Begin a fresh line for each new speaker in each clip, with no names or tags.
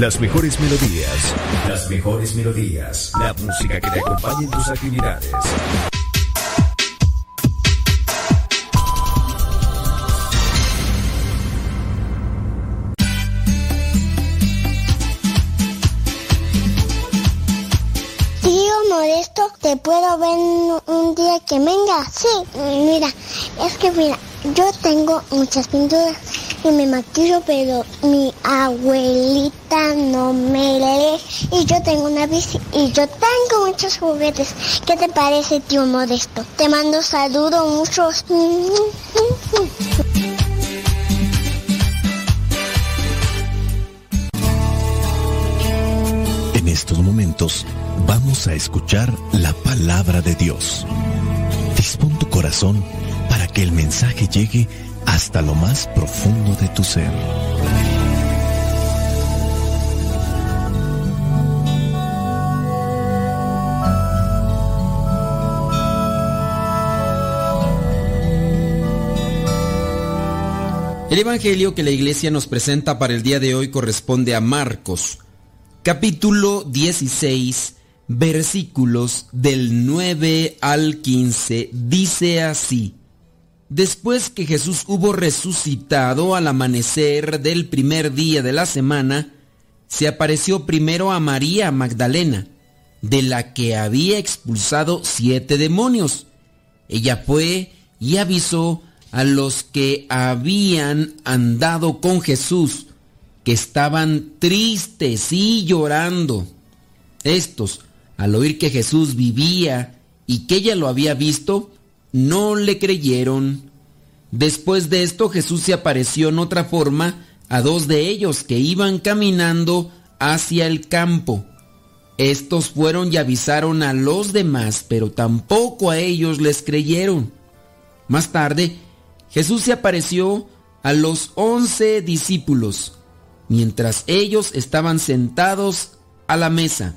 Las mejores melodías. Las mejores melodías. La música que te acompañe en tus actividades.
Tío Modesto, ¿te puedo ver un- día que venga? Sí, mira, es que mira, yo tengo muchas pinturas y me maquillo, pero mi abuelita no me lee. Y yo tengo una bici y yo tengo muchos juguetes. ¿Qué te parece, tío Modesto? Te mando saludos muchos.
En estos momentos vamos a escuchar la palabra de Dios. Dispón tu corazón para que el mensaje llegue hasta lo más profundo de tu ser.
El Evangelio que la iglesia nos presenta para el día de hoy corresponde a Marcos, capítulo 16, versículos del 9 al 15. Dice así. Después que Jesús hubo resucitado al amanecer del primer día de la semana, se apareció primero a María Magdalena, de la que había expulsado siete demonios. Ella fue y avisó a los que habían andado con Jesús, que estaban tristes y llorando. Estos, al oír que Jesús vivía y que ella lo había visto, no le creyeron. Después de esto Jesús se apareció en otra forma a dos de ellos que iban caminando hacia el campo. Estos fueron y avisaron a los demás, pero tampoco a ellos les creyeron. Más tarde, Jesús se apareció a los once discípulos, mientras ellos estaban sentados a la mesa.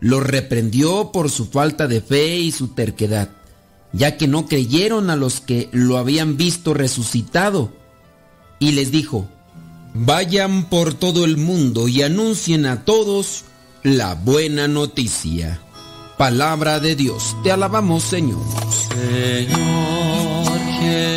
Los reprendió por su falta de fe y su terquedad, ya que no creyeron a los que lo habían visto resucitado. Y les dijo, vayan por todo el mundo y anuncien a todos la buena noticia. Palabra de Dios, te alabamos Señor.
Señor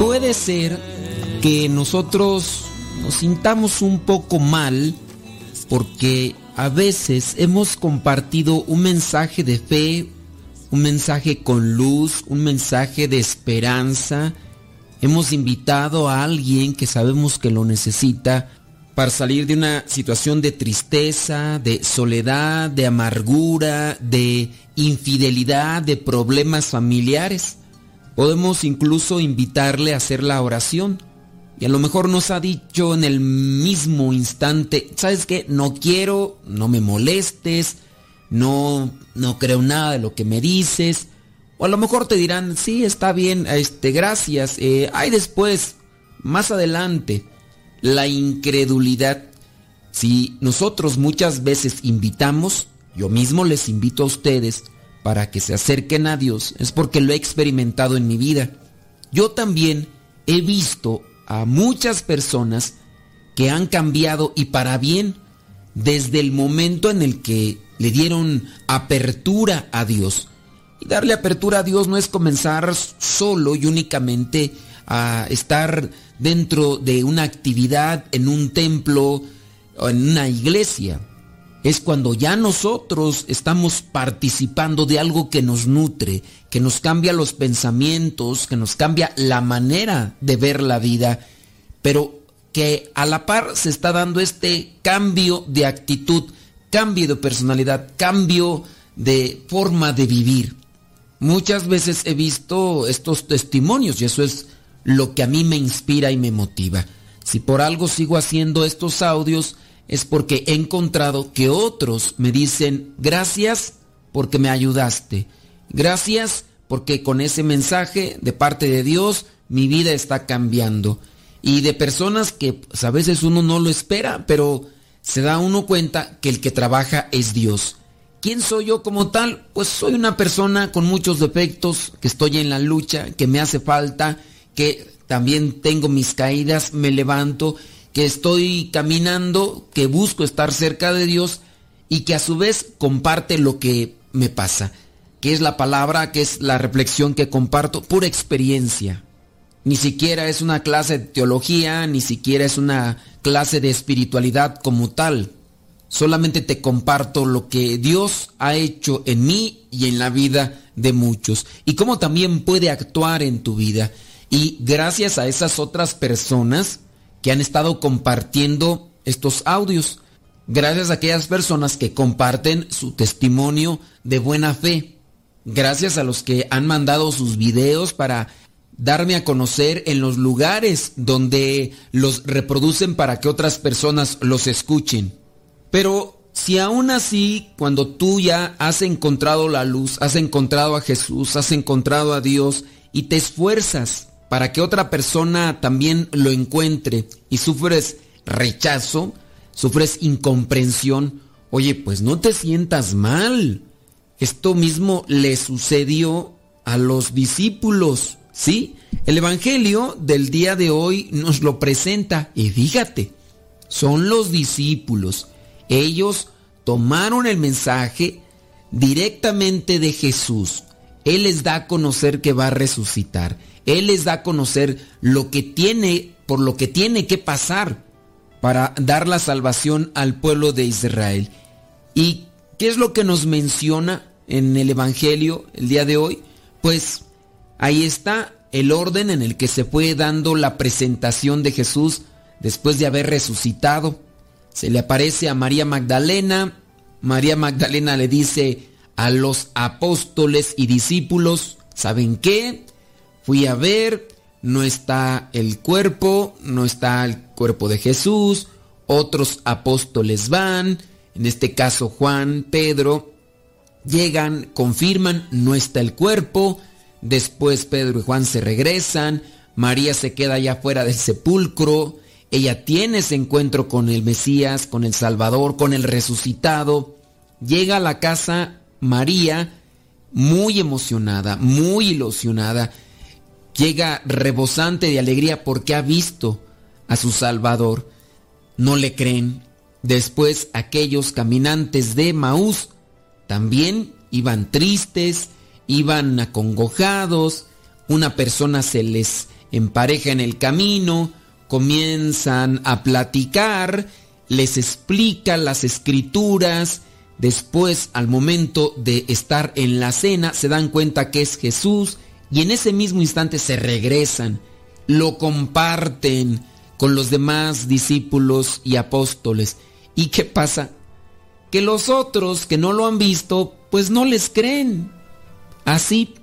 Puede ser que nosotros nos sintamos un poco mal porque a veces hemos compartido un mensaje de fe, un mensaje con luz, un mensaje de esperanza. Hemos invitado a alguien que sabemos que lo necesita para salir de una situación de tristeza, de soledad, de amargura, de infidelidad, de problemas familiares. Podemos incluso invitarle a hacer la oración. Y a lo mejor nos ha dicho en el mismo instante, ¿sabes qué? No quiero, no me molestes, no, no creo nada de lo que me dices. O a lo mejor te dirán, sí, está bien, este, gracias, eh, ahí después, más adelante la incredulidad. Si nosotros muchas veces invitamos, yo mismo les invito a ustedes para que se acerquen a Dios, es porque lo he experimentado en mi vida. Yo también he visto a muchas personas que han cambiado y para bien desde el momento en el que le dieron apertura a Dios. Y darle apertura a Dios no es comenzar solo y únicamente a estar dentro de una actividad en un templo o en una iglesia. Es cuando ya nosotros estamos participando de algo que nos nutre, que nos cambia los pensamientos, que nos cambia la manera de ver la vida, pero que a la par se está dando este cambio de actitud, cambio de personalidad, cambio de forma de vivir. Muchas veces he visto estos testimonios y eso es lo que a mí me inspira y me motiva. Si por algo sigo haciendo estos audios es porque he encontrado que otros me dicen gracias porque me ayudaste. Gracias porque con ese mensaje de parte de Dios mi vida está cambiando. Y de personas que pues, a veces uno no lo espera, pero se da uno cuenta que el que trabaja es Dios. ¿Quién soy yo como tal? Pues soy una persona con muchos defectos, que estoy en la lucha, que me hace falta que también tengo mis caídas, me levanto, que estoy caminando, que busco estar cerca de Dios y que a su vez comparte lo que me pasa, que es la palabra, que es la reflexión que comparto, pura experiencia. Ni siquiera es una clase de teología, ni siquiera es una clase de espiritualidad como tal. Solamente te comparto lo que Dios ha hecho en mí y en la vida de muchos y cómo también puede actuar en tu vida. Y gracias a esas otras personas que han estado compartiendo estos audios, gracias a aquellas personas que comparten su testimonio de buena fe, gracias a los que han mandado sus videos para darme a conocer en los lugares donde los reproducen para que otras personas los escuchen. Pero si aún así, cuando tú ya has encontrado la luz, has encontrado a Jesús, has encontrado a Dios y te esfuerzas para que otra persona también lo encuentre y sufres rechazo, sufres incomprensión, oye, pues no te sientas mal. Esto mismo le sucedió a los discípulos, ¿sí? El Evangelio del día de hoy nos lo presenta y fíjate, son los discípulos. Ellos tomaron el mensaje directamente de Jesús. Él les da a conocer que va a resucitar. Él les da a conocer lo que tiene, por lo que tiene que pasar para dar la salvación al pueblo de Israel. ¿Y qué es lo que nos menciona en el Evangelio el día de hoy? Pues Ahí está el orden en el que se fue dando la presentación de Jesús después de haber resucitado. Se le aparece a María Magdalena. María Magdalena le dice a los apóstoles y discípulos, ¿saben qué? Fui a ver, no está el cuerpo, no está el cuerpo de Jesús, otros apóstoles van, en este caso Juan, Pedro, llegan, confirman, no está el cuerpo, después Pedro y Juan se regresan, María se queda allá fuera del sepulcro, ella tiene ese encuentro con el Mesías, con el Salvador, con el resucitado, llega a la casa María muy emocionada, muy ilusionada, llega rebosante de alegría porque ha visto a su Salvador. No le creen. Después aquellos caminantes de Maús también iban tristes, iban acongojados, una persona se les empareja en el camino, comienzan a platicar, les explica las escrituras, después al momento de estar en la cena se dan cuenta que es Jesús y en ese mismo instante se regresan, lo comparten con los demás discípulos y apóstoles. ¿Y qué pasa? Que los otros que no lo han visto, pues no les creen. Así,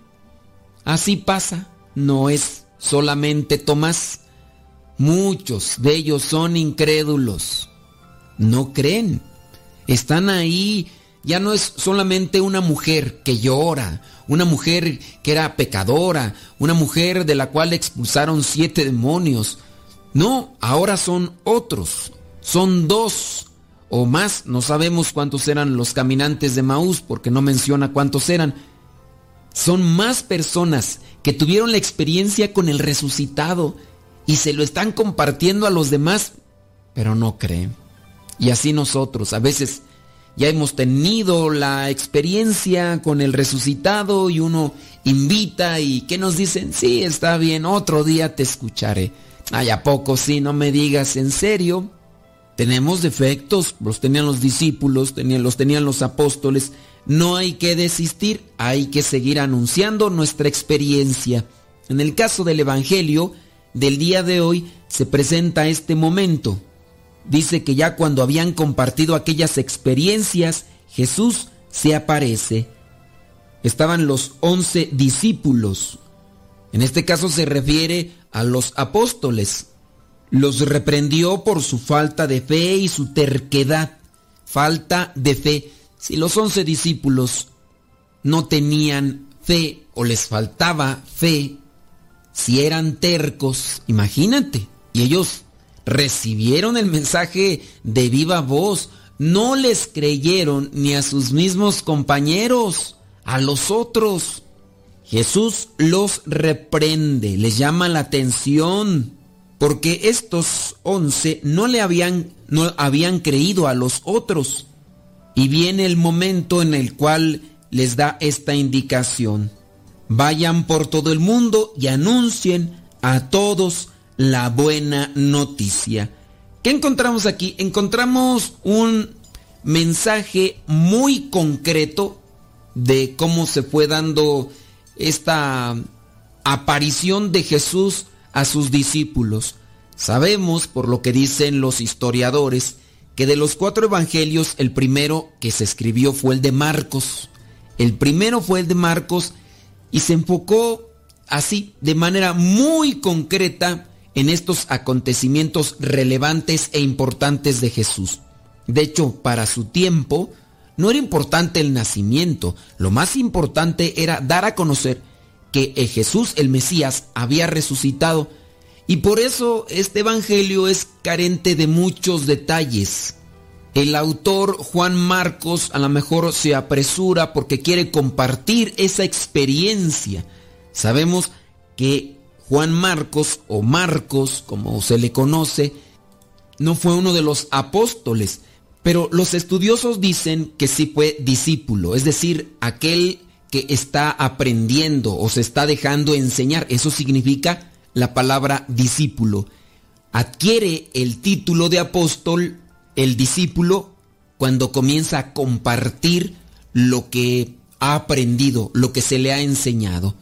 así pasa. No es solamente Tomás. Muchos de ellos son incrédulos. No creen. Están ahí. Ya no es solamente una mujer que llora, una mujer que era pecadora, una mujer de la cual expulsaron siete demonios. No, ahora son otros. Son dos o más. No sabemos cuántos eran los caminantes de Maús porque no menciona cuántos eran. Son más personas que tuvieron la experiencia con el resucitado y se lo están compartiendo a los demás, pero no creen. Y así nosotros, a veces ya hemos tenido la experiencia con el resucitado y uno invita y ¿qué nos dicen? Sí, está bien, otro día te escucharé. Ay, ¿a poco sí? No me digas en serio. Tenemos defectos, los tenían los discípulos, los tenían los apóstoles. No hay que desistir, hay que seguir anunciando nuestra experiencia. En el caso del Evangelio del día de hoy se presenta este momento dice que ya cuando habían compartido aquellas experiencias, Jesús se aparece. Estaban los once discípulos. En este caso se refiere a los apóstoles. Los reprendió por su falta de fe y su terquedad. Falta de fe. Si los once discípulos no tenían fe o les faltaba fe, si eran tercos, imagínate, y ellos recibieron el mensaje de viva voz, no les creyeron ni a sus mismos compañeros, a los otros. Jesús los reprende, les llama la atención, porque estos once no le habían, no habían creído a los otros. Y viene el momento en el cual les da esta indicación. Vayan por todo el mundo y anuncien a todos la buena noticia. ¿Qué encontramos aquí? Encontramos un mensaje muy concreto de cómo se fue dando esta aparición de Jesús a sus discípulos. Sabemos, por lo que dicen los historiadores, que de los cuatro evangelios el primero que se escribió fue el de Marcos. El primero fue el de Marcos y se enfocó así, de manera muy concreta, en estos acontecimientos relevantes e importantes de Jesús. De hecho, para su tiempo, no era importante el nacimiento, lo más importante era dar a conocer que Jesús el Mesías había resucitado y por eso este Evangelio es carente de muchos detalles. El autor Juan Marcos a lo mejor se apresura porque quiere compartir esa experiencia. Sabemos que Juan Marcos o Marcos, como se le conoce, no fue uno de los apóstoles, pero los estudiosos dicen que sí fue discípulo, es decir, aquel que está aprendiendo o se está dejando enseñar. Eso significa la palabra discípulo. Adquiere el título de apóstol el discípulo cuando comienza a compartir lo que ha aprendido, lo que se le ha enseñado.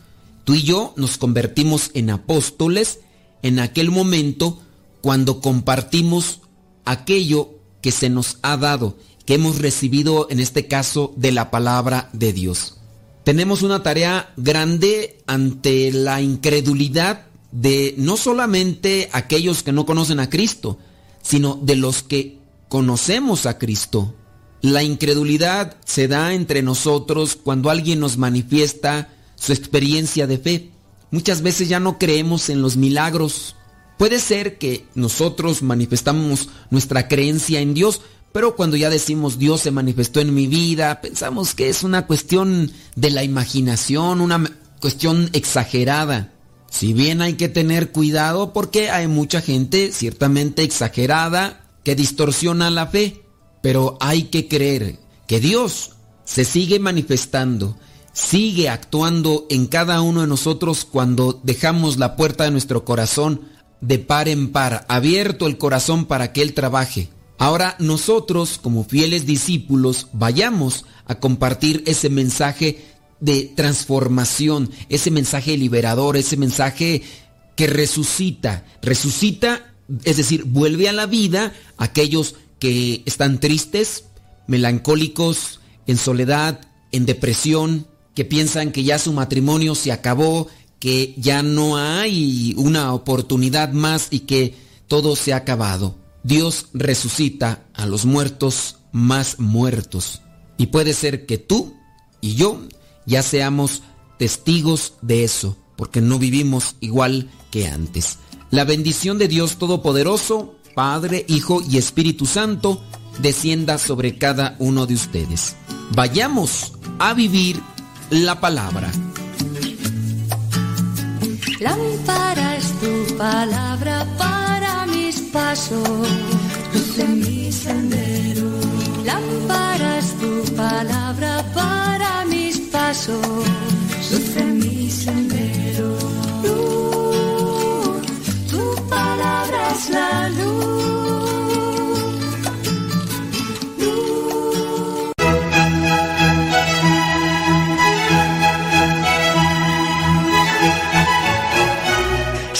Tú y yo nos convertimos en apóstoles en aquel momento cuando compartimos aquello que se nos ha dado, que hemos recibido en este caso de la palabra de Dios. Tenemos una tarea grande ante la incredulidad de no solamente aquellos que no conocen a Cristo, sino de los que conocemos a Cristo. La incredulidad se da entre nosotros cuando alguien nos manifiesta su experiencia de fe. Muchas veces ya no creemos en los milagros. Puede ser que nosotros manifestamos nuestra creencia en Dios, pero cuando ya decimos Dios se manifestó en mi vida, pensamos que es una cuestión de la imaginación, una cuestión exagerada. Si bien hay que tener cuidado porque hay mucha gente ciertamente exagerada que distorsiona la fe, pero hay que creer que Dios se sigue manifestando, sigue actuando en cada uno de nosotros cuando dejamos la puerta de nuestro corazón de par en par, abierto el corazón para que Él trabaje. Ahora nosotros, como fieles discípulos, vayamos a compartir ese mensaje de transformación, ese mensaje liberador, ese mensaje que resucita, resucita, es decir, vuelve a la vida aquellos que están tristes, melancólicos, en soledad, en depresión, que piensan que ya su matrimonio se acabó, que ya no hay una oportunidad más y que todo se ha acabado. Dios resucita a los muertos más muertos. Y puede ser que tú y yo ya seamos testigos de eso, porque no vivimos igual que antes. La bendición de Dios Todopoderoso, Padre, Hijo y Espíritu Santo, descienda sobre cada uno de ustedes. Vayamos a vivir la palabra.
Lámpara tu palabra para mis pasos, luz mi sendero. Lámpara tu palabra para mis pasos, luz mi sendero. Luz, tu palabra es la luz.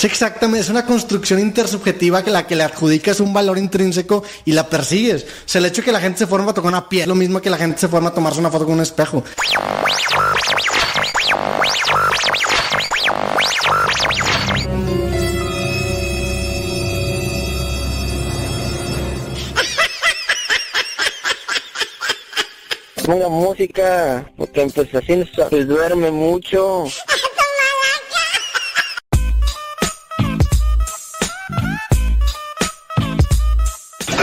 Exactamente, es una construcción intersubjetiva que la que le adjudicas un valor intrínseco y la persigues. O sea, el hecho de que la gente se forma a tocar una piel, lo mismo que la gente se forma a tomarse una foto con un espejo.
Ponga música, porque pues así se duerme mucho.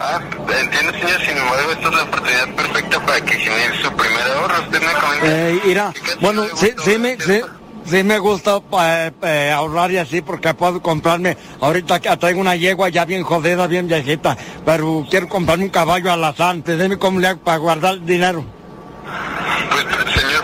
Ah, entiendo, señor. Sin embargo, esta es la oportunidad perfecta para que genere su primer ahorro. Usted me comenta.
Eh, mira,
¿Qué cantidad
bueno, sí, sí me, sí, sí me gusta eh, eh, ahorrar y así porque puedo comprarme, ahorita que traigo una yegua ya bien jodida, bien viejita, pero quiero comprarme un caballo alazante, dime cómo le hago para guardar dinero.
Pues, señor,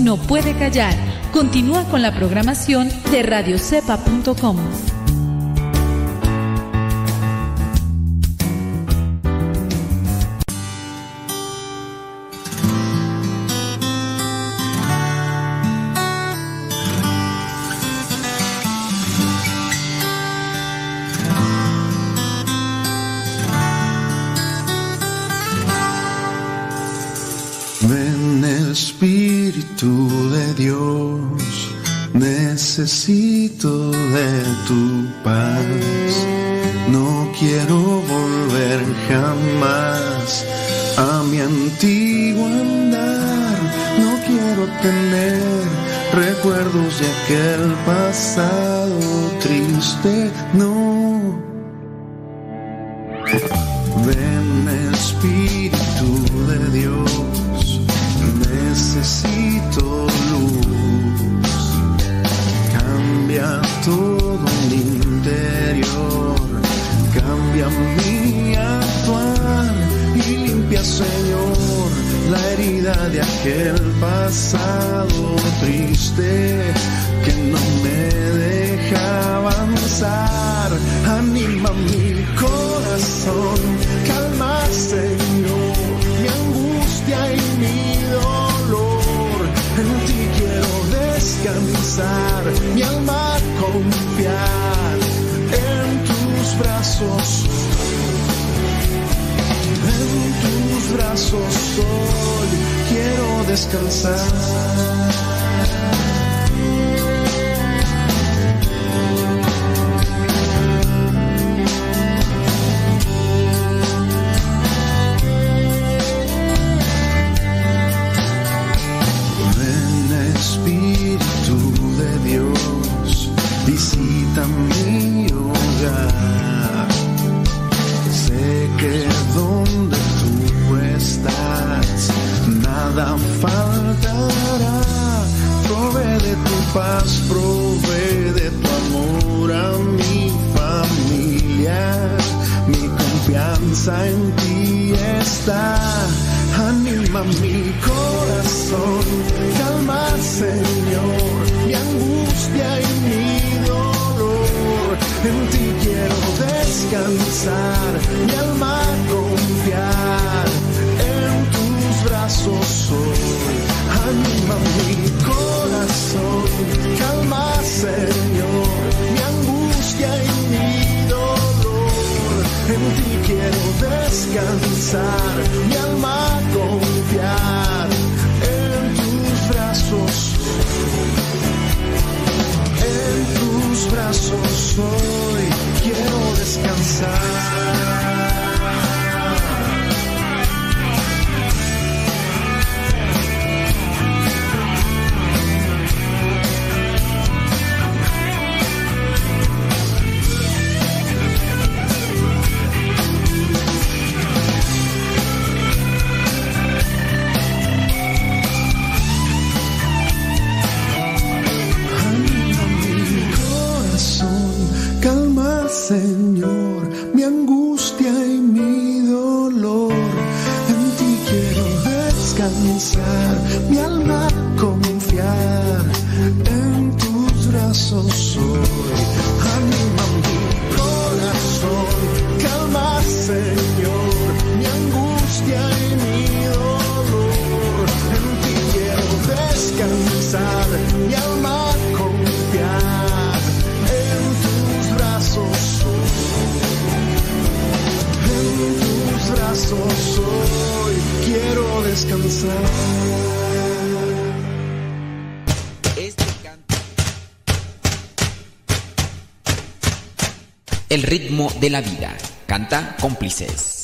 No puede callar. Continúa con la programación de radiocepa.com.
en ti está. Anima mi corazón, calma Señor, mi angustia y mi dolor. En ti quiero descansar, mi alma confiar. En tus brazos hoy, anima mi corazón, calma Señor, mi angustia y mi dolor. En ti quiero descansar, mi alma confiar en tus brazos. En tus brazos hoy quiero descansar.
Cómplices.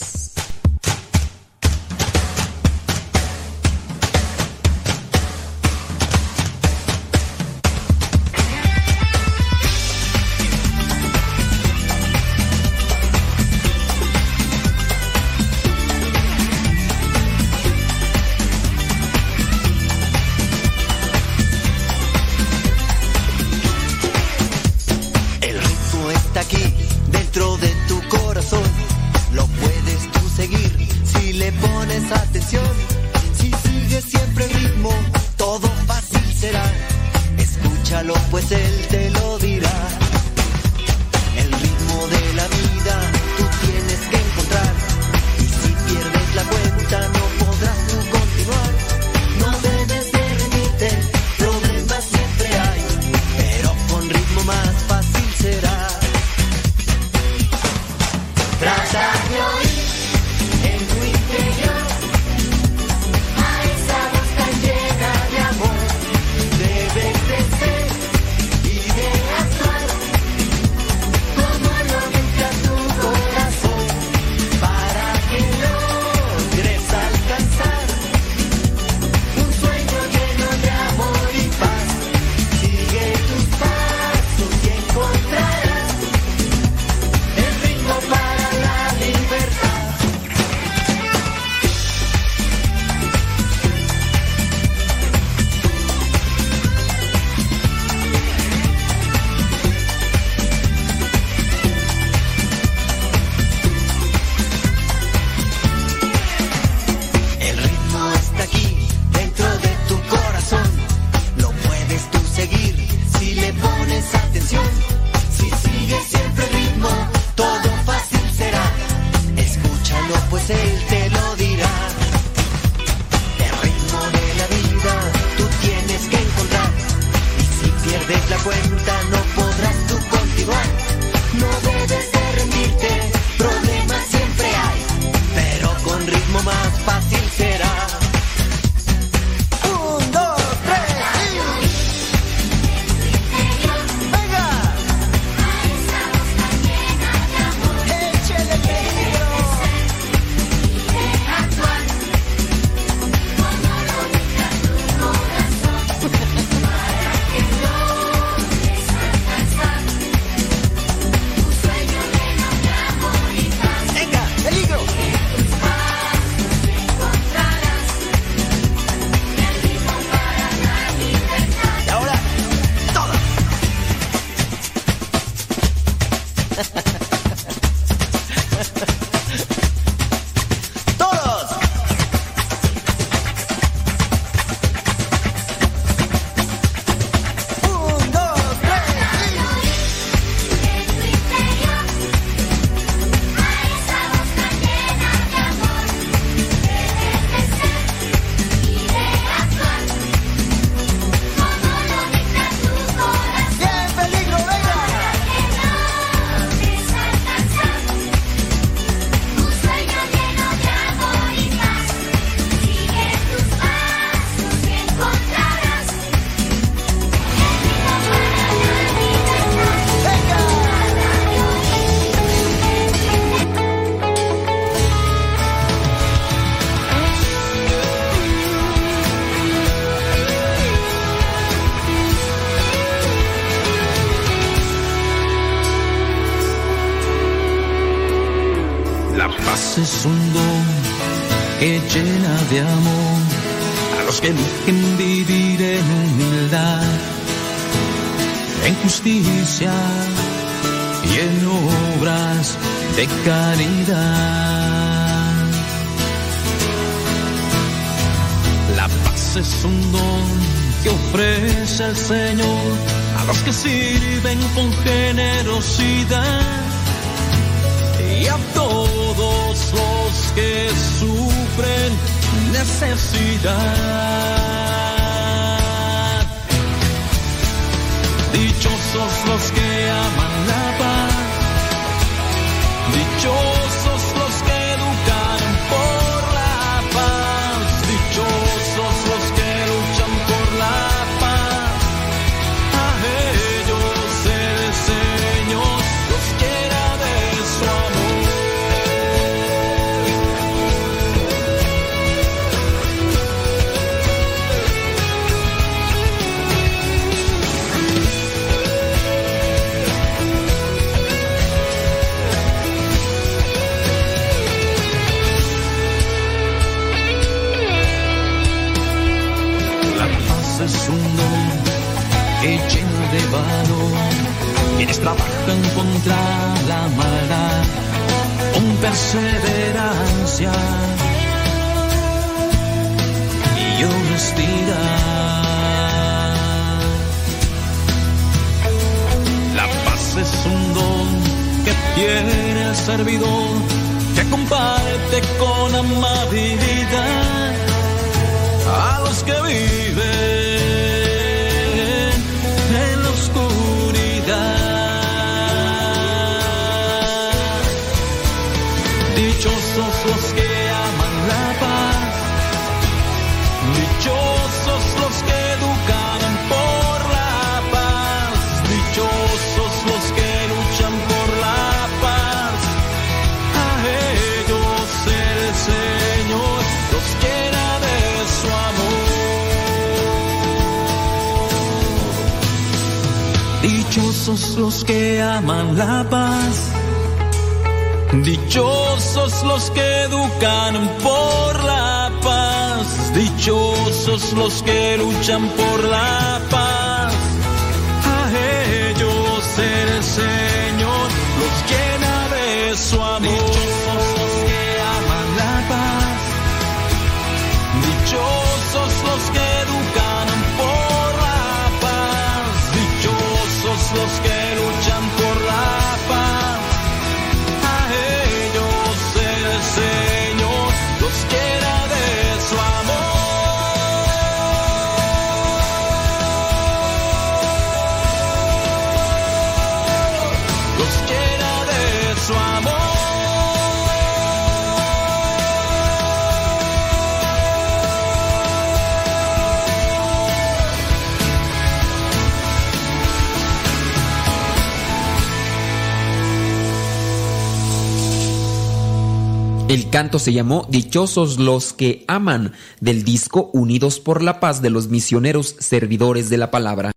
El
canto se llamó Dichosos los que aman del disco Unidos por la Paz de los misioneros servidores de la palabra.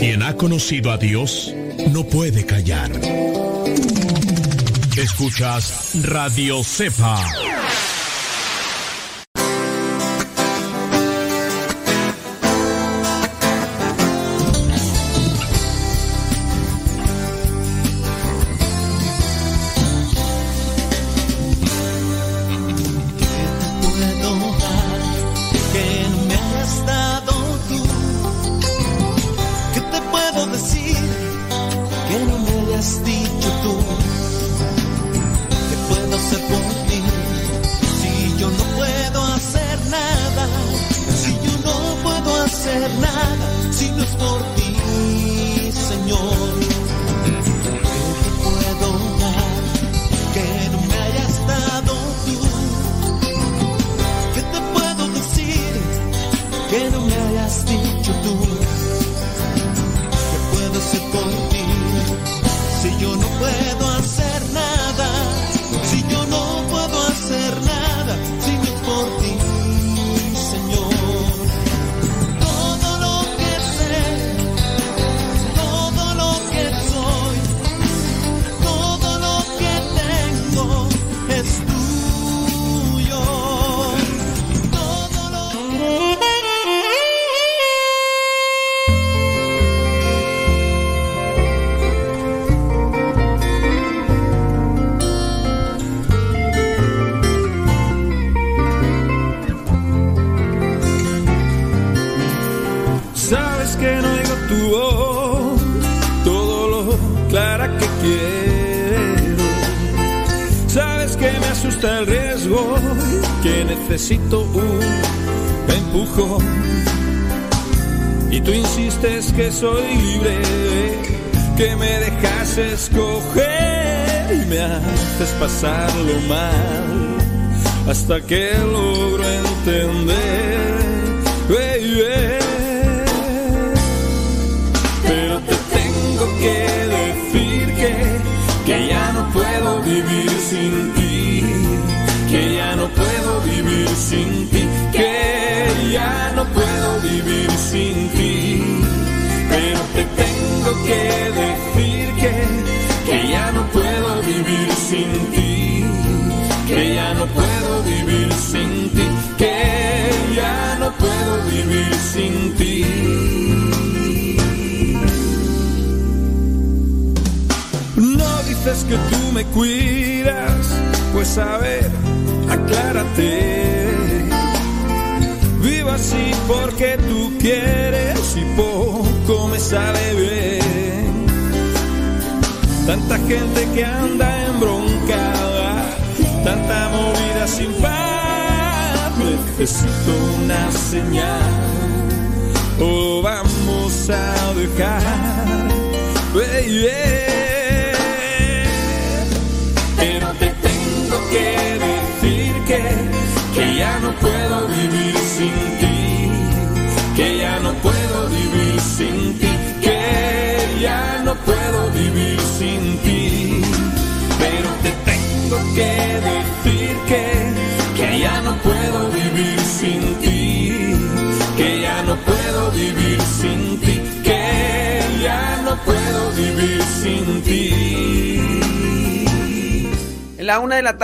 Quien ha conocido a Dios no puede callar. Escuchas Radio Cepa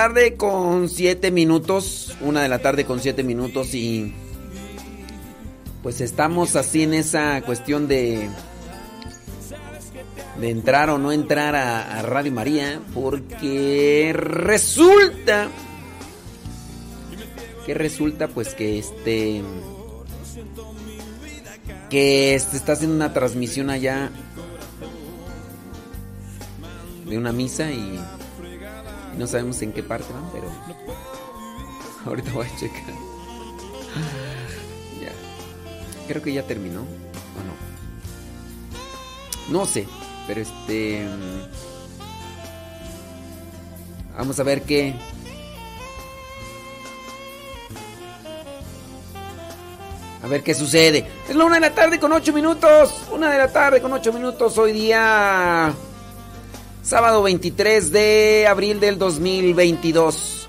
tarde con 7 minutos. Una de la tarde con 7 minutos y pues estamos así en esa cuestión de de entrar o no entrar a Radio María porque resulta que resulta pues que este que este está haciendo una transmisión allá de una misa y no sabemos en qué parte van, pero ahorita voy a checar. ya. Creo que ya terminó. ¿O no? No sé. Pero este... Mm, vamos a ver qué... A ver qué sucede. Es la una de la tarde con ocho minutos. Una de la tarde con ocho minutos. Hoy día... Sábado 23 de abril del 2022.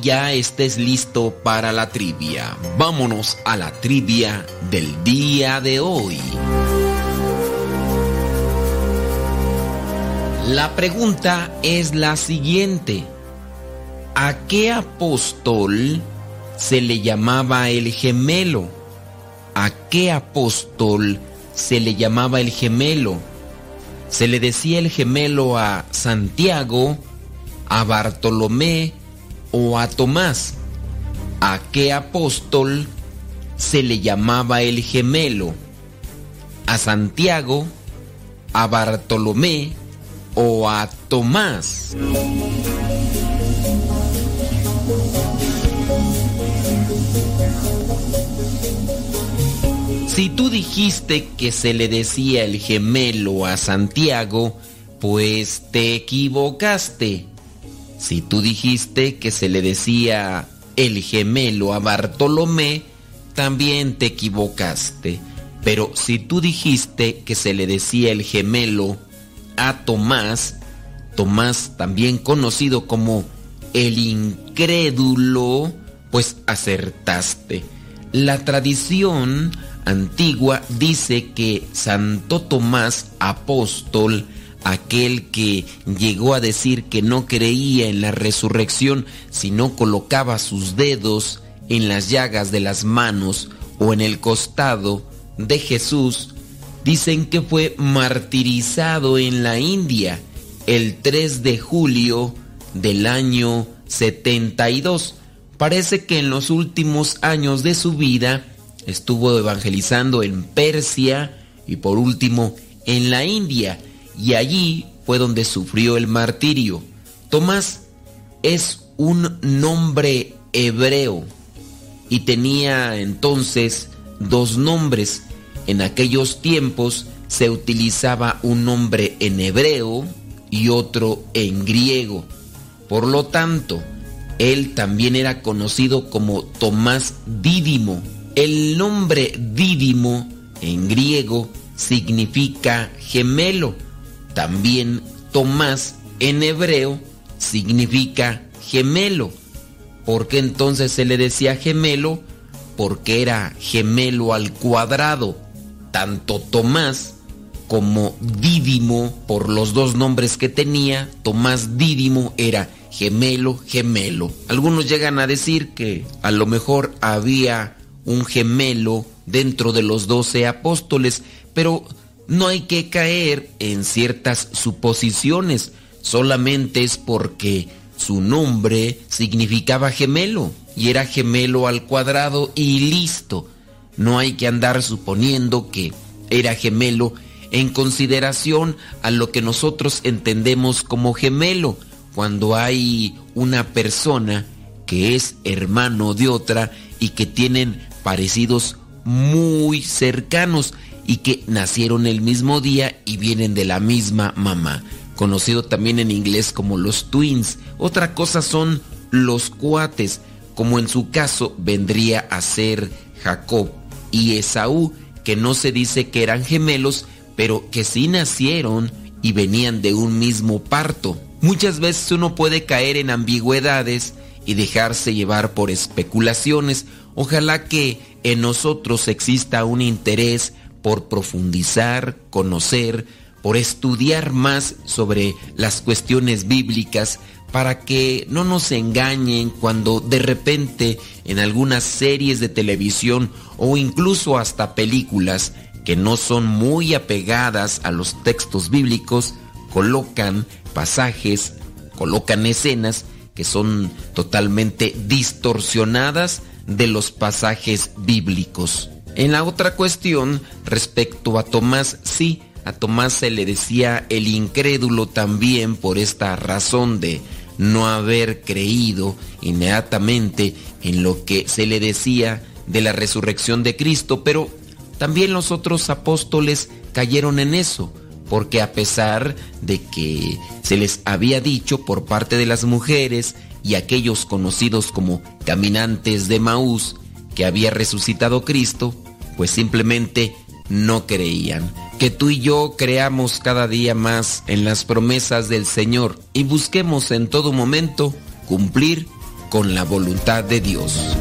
ya
estés listo para la trivia. Vámonos a la trivia del día de hoy. La pregunta es la siguiente. ¿A qué apóstol se le llamaba el gemelo? ¿A qué apóstol se le llamaba el gemelo? Se le decía el gemelo a Santiago, a Bartolomé, o a Tomás, a qué apóstol se le llamaba el gemelo, a Santiago, a Bartolomé o a Tomás. Si tú dijiste que se le decía el gemelo a Santiago, pues te equivocaste. Si tú dijiste que se le decía el gemelo a Bartolomé, también te equivocaste. Pero si tú dijiste que se le decía el gemelo a Tomás, Tomás, también conocido como el incrédulo, pues acertaste. La tradición antigua dice que Santo Tomás apóstol aquel que llegó a decir que no creía en la resurrección, sino colocaba sus dedos en las llagas de las manos o en el costado de Jesús, dicen que fue martirizado en la India el 3 de julio del año 72. Parece que en los últimos años de su vida estuvo evangelizando en Persia y por último en la India y allí fue donde sufrió el martirio. Tomás es un nombre hebreo y tenía entonces dos nombres. En aquellos tiempos se utilizaba un nombre en hebreo y otro en griego. Por lo tanto, él también era conocido como Tomás Dídimo. El nombre Dídimo en griego significa gemelo. También Tomás en hebreo significa gemelo. ¿Por qué entonces se le decía gemelo? Porque era gemelo al cuadrado. Tanto Tomás como Dídimo, por los dos nombres que tenía, Tomás Dídimo era gemelo, gemelo. Algunos llegan a decir que a lo mejor había un gemelo dentro de los doce apóstoles, pero no hay que caer en ciertas suposiciones, solamente es porque su nombre significaba gemelo y era gemelo al cuadrado y listo. No hay que andar suponiendo que era gemelo en consideración a lo que nosotros entendemos como gemelo, cuando hay una persona que es hermano de otra y que tienen parecidos muy cercanos y que nacieron el mismo día y vienen de la misma mamá, conocido también en inglés como los twins. Otra cosa son los cuates, como en su caso vendría a ser Jacob y Esaú, que no se dice que eran gemelos, pero que sí nacieron y venían de un mismo parto. Muchas veces uno puede caer en ambigüedades y dejarse llevar por especulaciones. Ojalá que en nosotros exista un interés por profundizar, conocer, por estudiar más sobre las cuestiones bíblicas para que no nos engañen cuando de repente en algunas series de televisión o incluso hasta películas que no son muy apegadas a los textos bíblicos colocan pasajes, colocan escenas que son totalmente distorsionadas de los pasajes bíblicos. En la otra cuestión, respecto a Tomás, sí, a Tomás se le decía el incrédulo también por esta razón de no haber creído inmediatamente en lo que se le decía de la resurrección de Cristo, pero también los otros apóstoles cayeron en eso, porque a pesar de que se les había dicho por parte de las mujeres y aquellos conocidos como caminantes de Maús que había resucitado Cristo, pues simplemente no creían. Que tú y yo creamos cada día más en las promesas del Señor y busquemos en todo momento cumplir con la voluntad de Dios.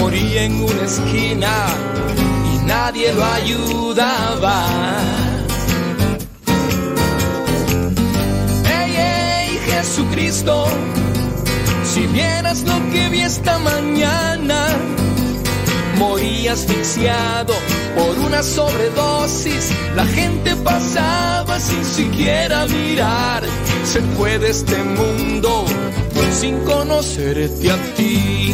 Moría en una esquina y nadie lo ayudaba. Hey, hey, Jesucristo, si vieras lo que vi esta mañana, morí asfixiado por una sobredosis. La gente pasaba sin siquiera mirar. Se fue de este mundo sin conocerte a ti.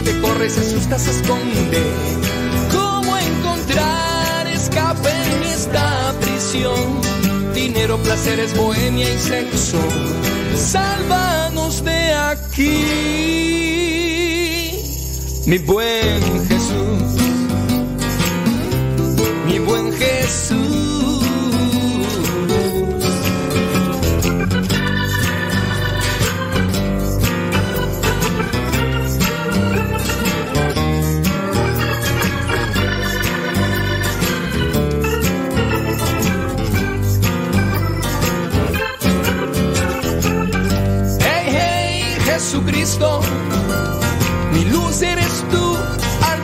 Que corre, se asusta, se esconde? ¿Cómo encontrar escape en esta prisión? Dinero, placeres, bohemia y sexo. Sálvanos de aquí, mi buen Jesús, mi buen Jesús.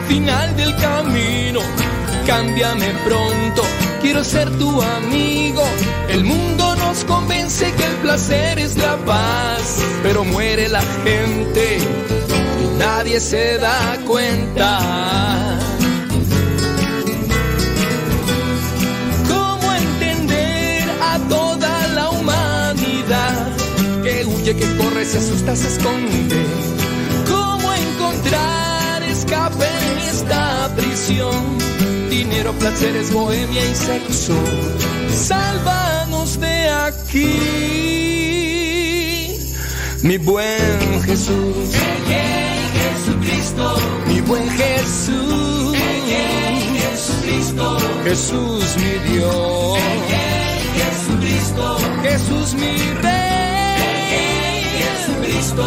Final del camino. Cámbiame pronto, quiero ser tu amigo. El mundo nos convence que el placer es la paz, pero muere la gente y nadie se da cuenta. ¿Cómo entender a toda la humanidad que huye, que corre, se asusta, se esconde? ¿Cómo encontrar escape esta prisión? Dinero, placeres, bohemia y sexo. Sálvanos de aquí, mi buen Jesús. Jesucristo, mi buen Jesús. Jesucristo, Jesús mi Dios. Jesucristo, Jesús mi Rey. Jesucristo,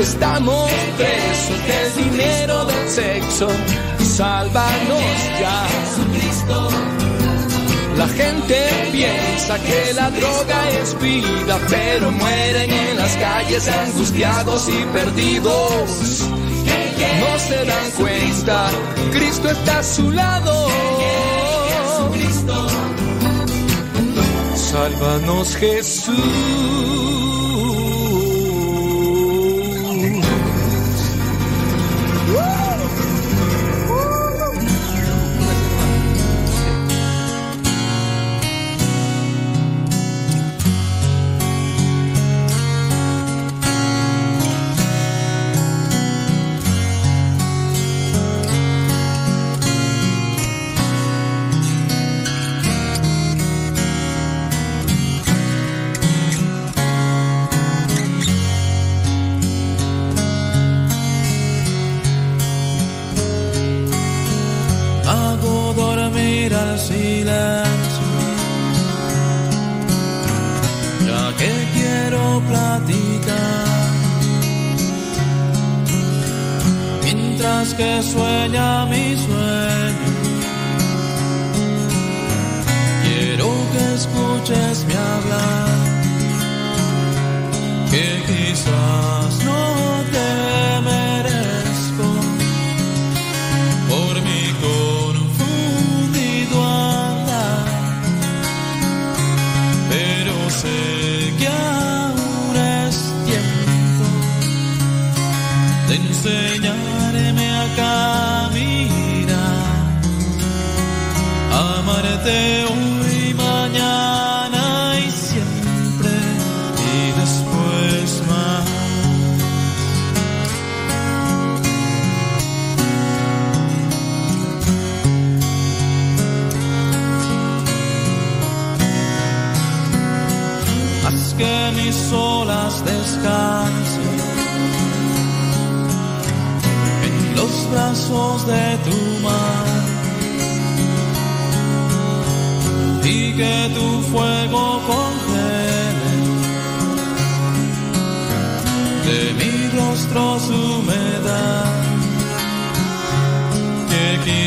estamos presos del dinero del sexo. Sálvanos ya. La gente piensa que la droga es vida, pero mueren en las calles angustiados y perdidos. No se dan cuenta, Cristo está a su lado. Sálvanos Jesús.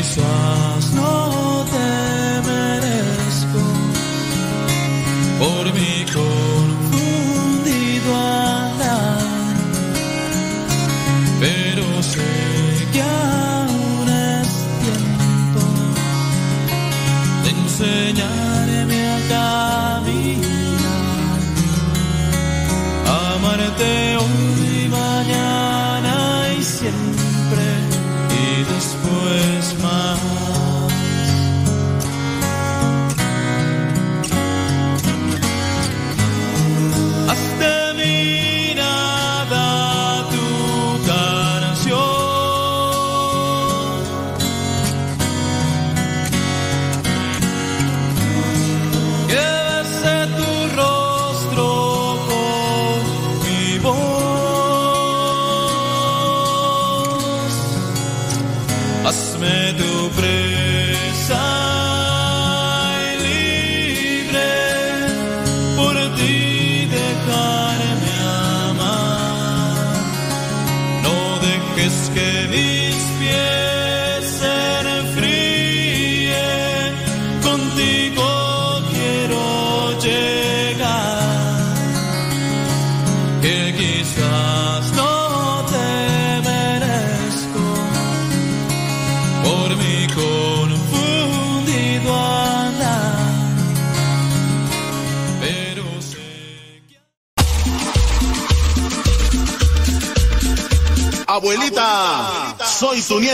Quizás no te merezco por mi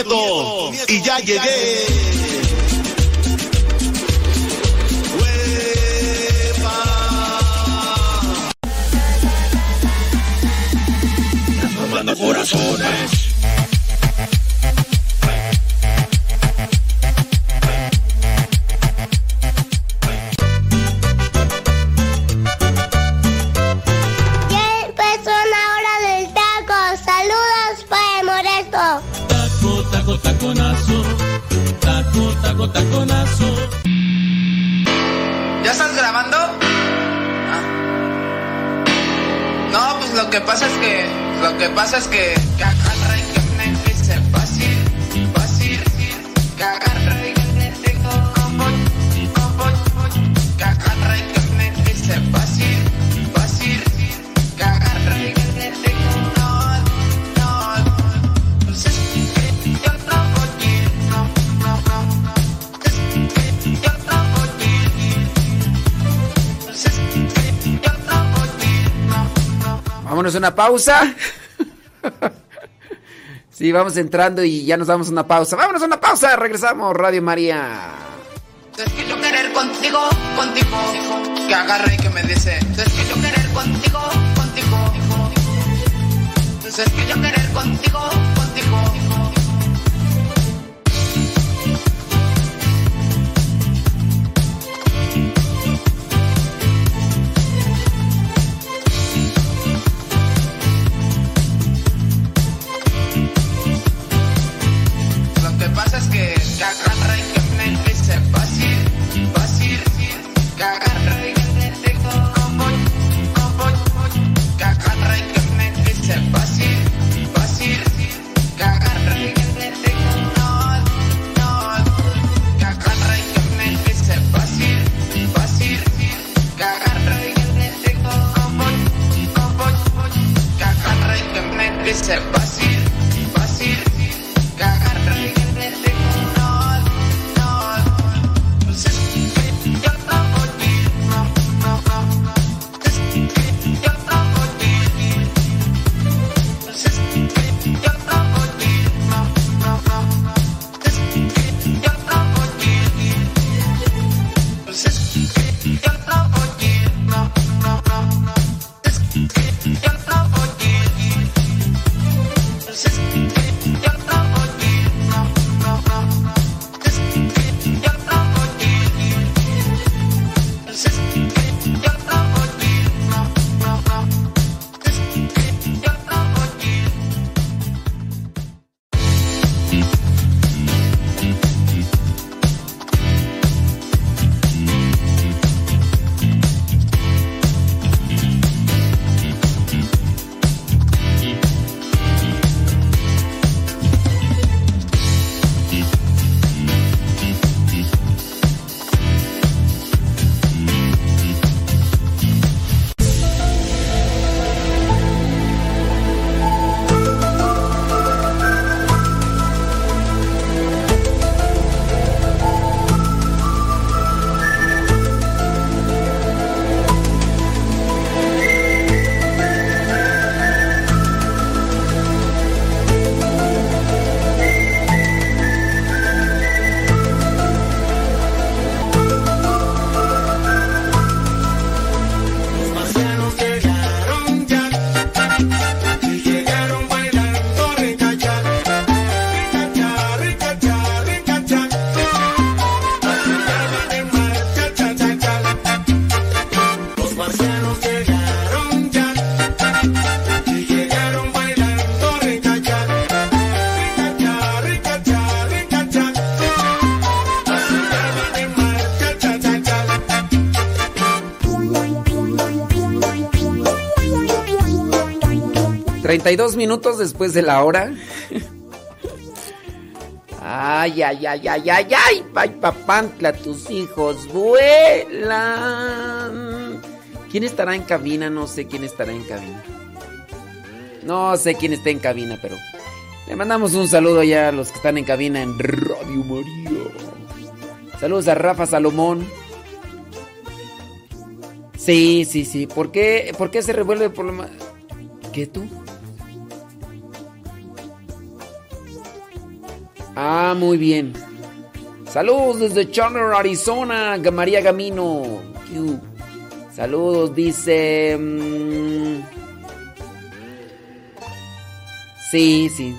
y
ya llegué.
Mamando corazones.
que pasa es que, lo que pasa es que.
vámonos a una pausa. sí, vamos entrando y ya nos damos una pausa. Vámonos a una pausa, regresamos, Radio María.
Es que yo querer contigo, contigo, que agarre y que me dice. Es que yo querer contigo, contigo, es que yo querer contigo.
32 minutos después de la hora. Ay, ay, ay, ay, ay, ay, ay, papantla, tus hijos vuelan. ¿Quién estará en cabina? No sé quién estará en cabina. No sé quién está en cabina, pero le mandamos un saludo ya a los que están en cabina en Radio María. Saludos a Rafa Salomón. Sí, sí, sí. ¿Por qué, por qué se revuelve el problema? ¿Qué tú? Ah, muy bien. Saludos desde Chandler, Arizona, María Gamino. Saludos, dice. mm, sí, sí.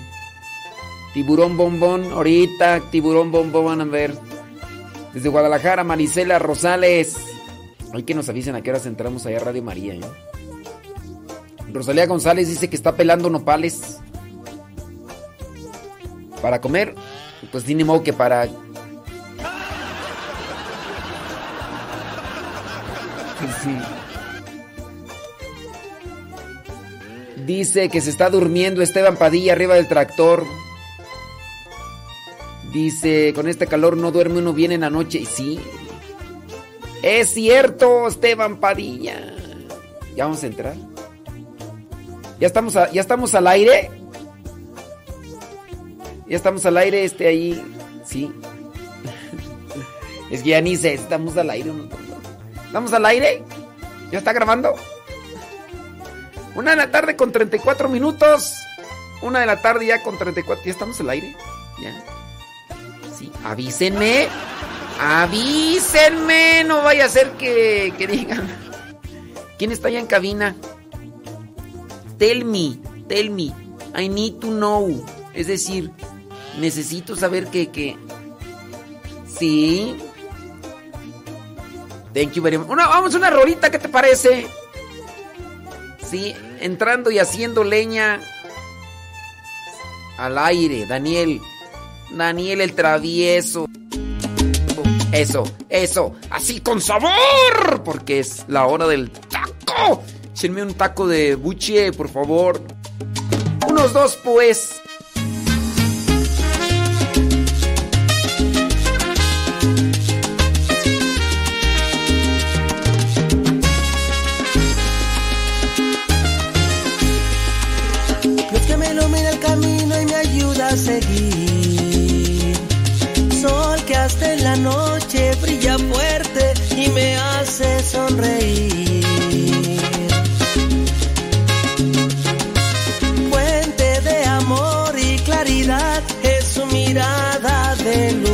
Tiburón bombón, ahorita, tiburón bombón, van a ver. Desde Guadalajara, Marisela Rosales. Hay que nos avisen a qué horas entramos allá a Radio María. ¿eh? Rosalía González dice que está pelando nopales. Para comer, pues ni modo que para. Sí. Dice que se está durmiendo Esteban Padilla arriba del tractor. Dice, con este calor no duerme uno bien en la noche. Y sí. Es cierto, Esteban Padilla. Ya vamos a entrar. Ya estamos, ya estamos al aire. Ya estamos al aire, este ahí. Sí. Es que ya ni sé, estamos al aire. ¿Estamos al aire? ¿Ya está grabando? Una de la tarde con 34 minutos. Una de la tarde ya con 34. ¿Ya estamos al aire? Ya. Sí, avísenme. Avísenme. No vaya a ser que, que digan. ¿Quién está allá en cabina? Tell me, tell me. I need to know. Es decir, necesito saber que, que... Sí. Thank you very much. Una, vamos una rolita, ¿qué te parece? Sí, entrando y haciendo leña al aire, Daniel. Daniel el travieso. Eso, eso, así con sabor, porque es la hora del taco. Échenme un taco de buche, por favor. Unos dos, pues.
Seguir. Sol que hasta en la noche brilla fuerte y me hace sonreír. Fuente de amor y claridad es su mirada de luz.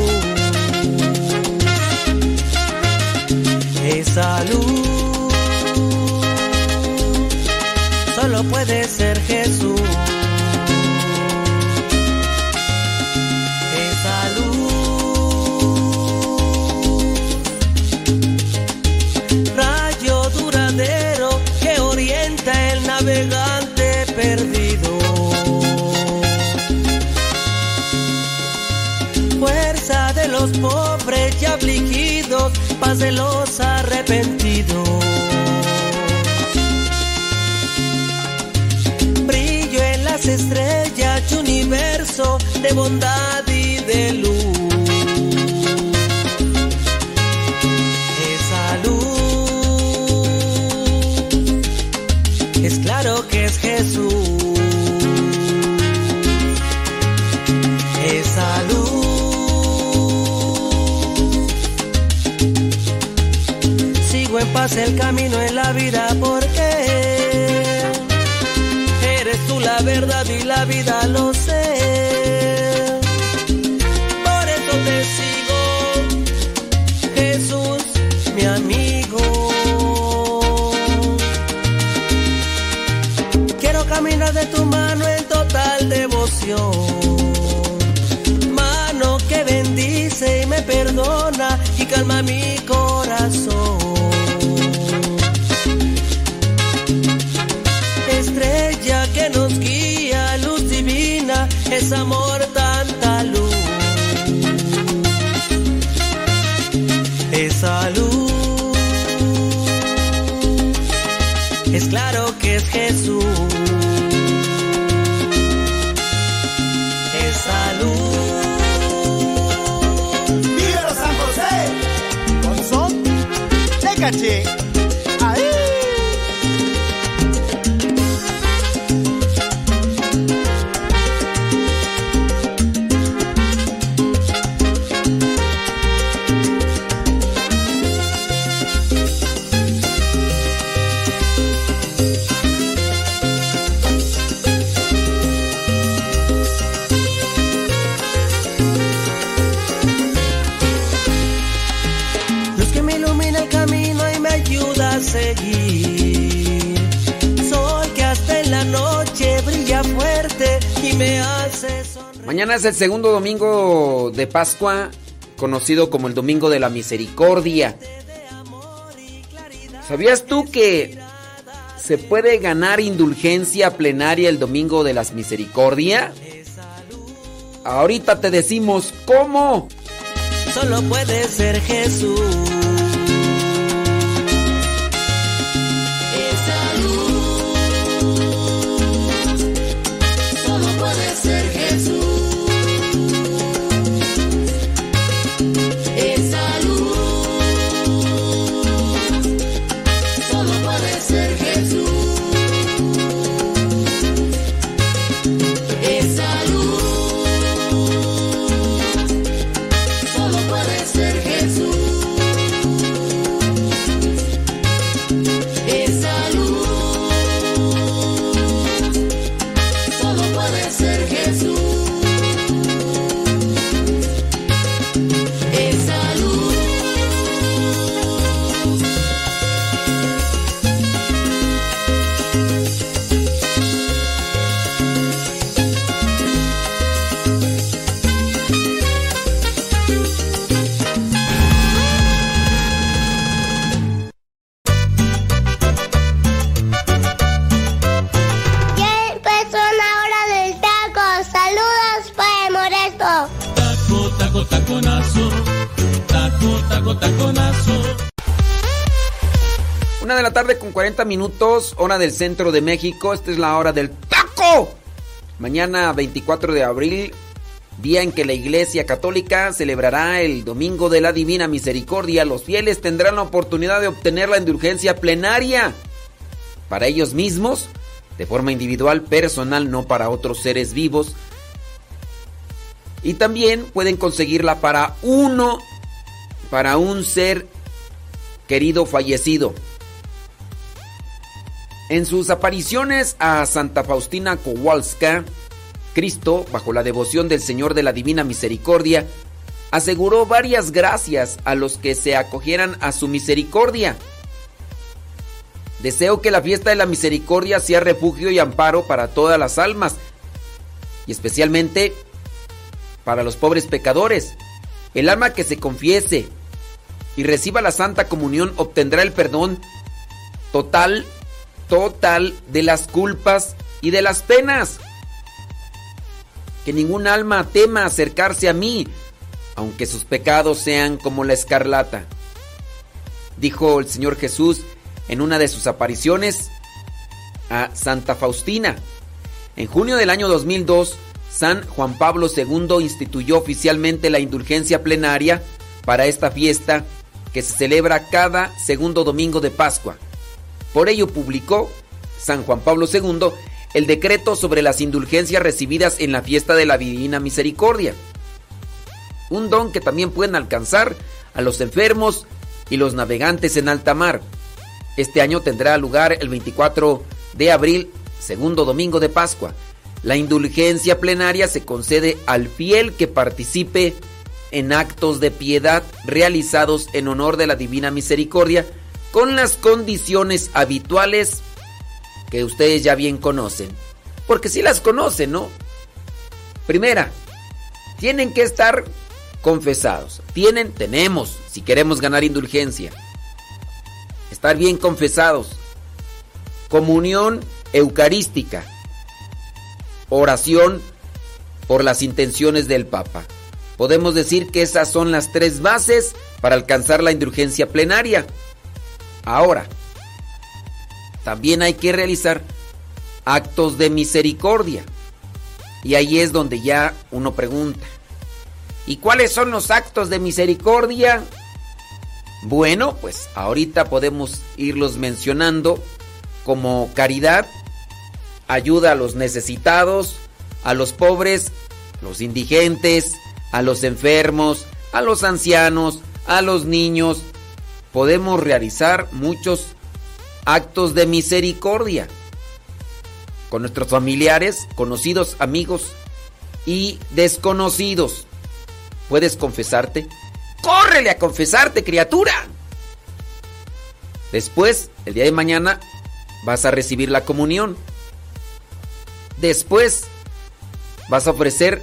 Esa luz solo puede ser los pobres y afligidos, paz de los arrepentidos. brillo en las estrellas universo de bondad y de luz. Paz el camino en la vida porque Eres tú la verdad y la vida lo sé. es amor tanta luz? Esa luz es claro que es Jesús. Esa luz. ¡Dígalo San José! ¡Con son de!
Mañana es el segundo domingo de Pascua, conocido como el Domingo de la Misericordia. ¿Sabías tú que se puede ganar indulgencia plenaria el Domingo de las Misericordia? Ahorita te decimos cómo.
Solo puede ser Jesús.
Hora del
centro de México. Esta es la hora del taco. Mañana 24 de abril, día en que la Iglesia Católica celebrará el Domingo de la Divina Misericordia. Los fieles tendrán la oportunidad de obtener la indulgencia plenaria para ellos mismos, de forma individual, personal, no para otros seres vivos. Y también pueden conseguirla para uno, para un ser querido fallecido. En sus apariciones a Santa Faustina Kowalska, Cristo, bajo la devoción del Señor de la Divina Misericordia, aseguró varias gracias a los que se acogieran a su misericordia. Deseo que la fiesta de la misericordia sea refugio y amparo para todas las almas, y especialmente para los pobres pecadores. El alma que se confiese y reciba la Santa Comunión obtendrá el perdón total, total de las culpas y de las penas. Que ningún alma tema acercarse a mí, aunque sus pecados sean como la escarlata. Dijo el Señor Jesús en una de sus apariciones a Santa Faustina. En junio del año 2002, San Juan Pablo II instituyó oficialmente la indulgencia plenaria para esta fiesta que se celebra cada segundo domingo de Pascua. Por ello publicó San Juan Pablo II el decreto sobre las indulgencias recibidas en la fiesta de la Divina Misericordia. Un don que también pueden alcanzar a los enfermos y los navegantes en alta mar. Este año tendrá lugar el 24 de abril, segundo domingo de Pascua. La indulgencia plenaria se concede al fiel que participe en actos de piedad realizados en honor de la Divina Misericordia con las condiciones habituales que ustedes ya bien conocen. Porque si las conocen, ¿no? Primera, tienen que estar confesados. Tienen, tenemos, si queremos ganar indulgencia. Estar bien confesados. Comunión eucarística. Oración por las intenciones del Papa. Podemos decir que esas son las tres bases para alcanzar la indulgencia plenaria. Ahora, también hay que realizar actos de misericordia. Y ahí es donde ya uno pregunta, ¿y cuáles son los actos de misericordia? Bueno, pues ahorita podemos irlos mencionando como caridad, ayuda a los necesitados, a los pobres, los indigentes, a los enfermos, a los ancianos, a los niños. Podemos realizar muchos actos de misericordia con nuestros familiares, conocidos, amigos y desconocidos. ¿Puedes confesarte? ¡Córrele a confesarte, criatura! Después, el día de mañana, vas a recibir la comunión. Después, vas a ofrecer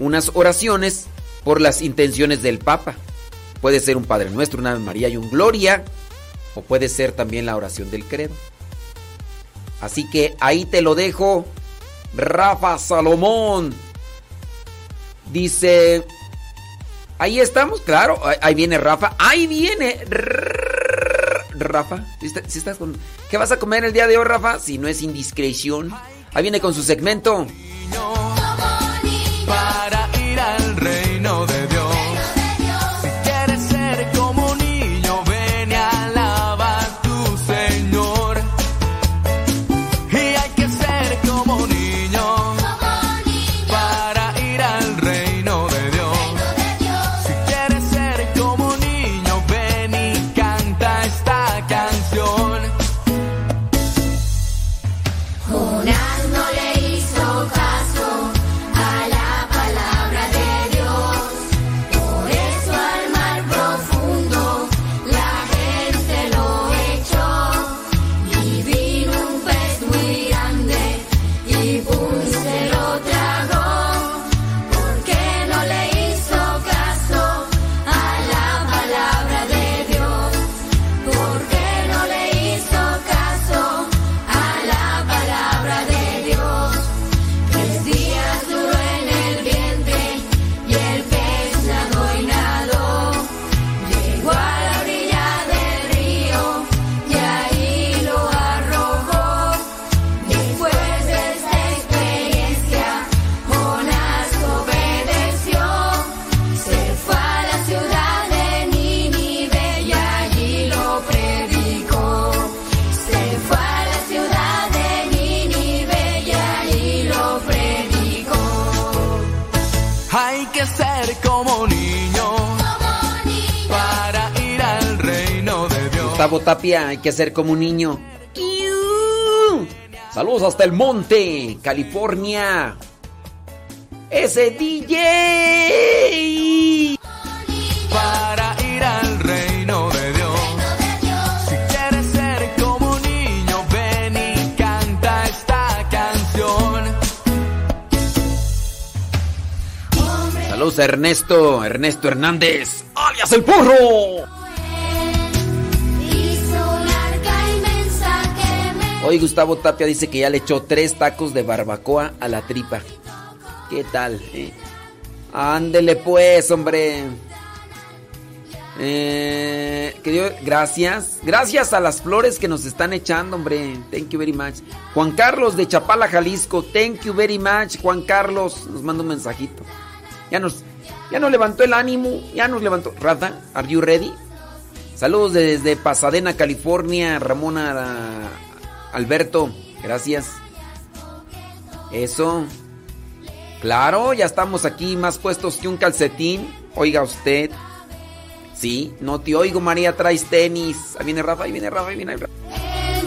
unas oraciones por las intenciones del Papa. Puede ser un Padre Nuestro, una María y un Gloria, o puede ser también la oración del credo. Así que ahí te lo dejo. Rafa Salomón. Dice, ahí estamos, claro, ahí- viene Rafa, ahí viene Rafa. ¿Sí está- sí estás con- ¿Qué vas a comer el día de hoy, Rafa? Si no es indiscreción. Ahí viene con su segmento.
para ir al reino de
Gustavo Tapia, hay que ser como un niño. Saludos hasta el monte, California. Ese DJ.
Para ir al reino de Dios. Si quieres ser como un niño, ven y canta esta canción.
Saludos a Ernesto, Ernesto Hernández, alias el porro. Hoy Gustavo Tapia dice que ya le echó tres tacos de barbacoa a la tripa. ¿Qué tal? eh? Ándele pues, hombre. Eh, que Dios- gracias. Gracias a las flores que nos están echando, hombre. Thank you very much. Juan Carlos de Chapala, Jalisco. Thank you very much, Juan Carlos. Nos manda un mensajito. Ya nos, ya nos levantó el ánimo. Ya nos levantó. Rafa, are you ready? Saludos desde Pasadena, California. Ramona Alberto. Gracias. Eso. Claro, ya estamos aquí más puestos que un calcetín. Oiga usted. Sí, no te oigo, María, traes tenis. Ahí viene Rafa, ahí viene Rafa, ahí viene Rafa.
El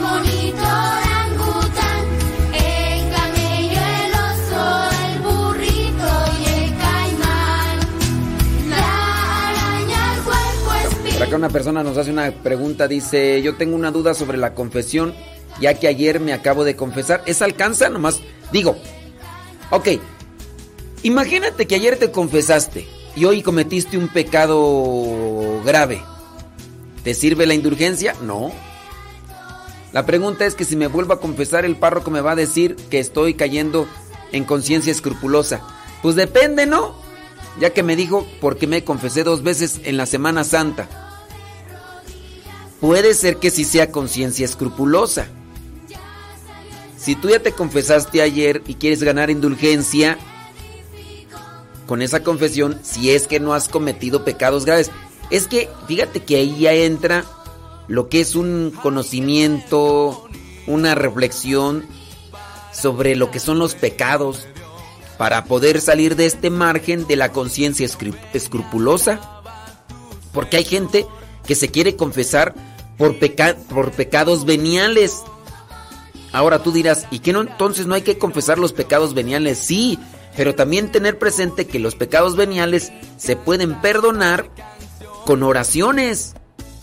Por acá una persona nos hace una pregunta, dice, yo tengo una duda sobre la confesión, ya que ayer me acabo de confesar. ¿Esa alcanza? Nomás digo, ok, imagínate que ayer te confesaste y hoy cometiste un pecado grave. ¿Te sirve la indulgencia? No. La pregunta es que si me vuelvo a confesar, el párroco me va a decir que estoy cayendo en conciencia escrupulosa. Pues depende, ¿no? Ya que me dijo porque me confesé dos veces en la Semana Santa. Puede ser que sí sea conciencia escrupulosa. Si tú ya te confesaste ayer y quieres ganar indulgencia con esa confesión, si es que no has cometido pecados graves. Es que, fíjate que ahí ya entra lo que es un conocimiento, una reflexión sobre lo que son los pecados para poder salir de este margen de la conciencia escru- escrupulosa. Porque hay gente que se quiere confesar por, por pecados veniales. Ahora tú dirás, ¿y qué no entonces no hay que confesar los pecados veniales? Sí, pero también tener presente que los pecados veniales se pueden perdonar con oraciones,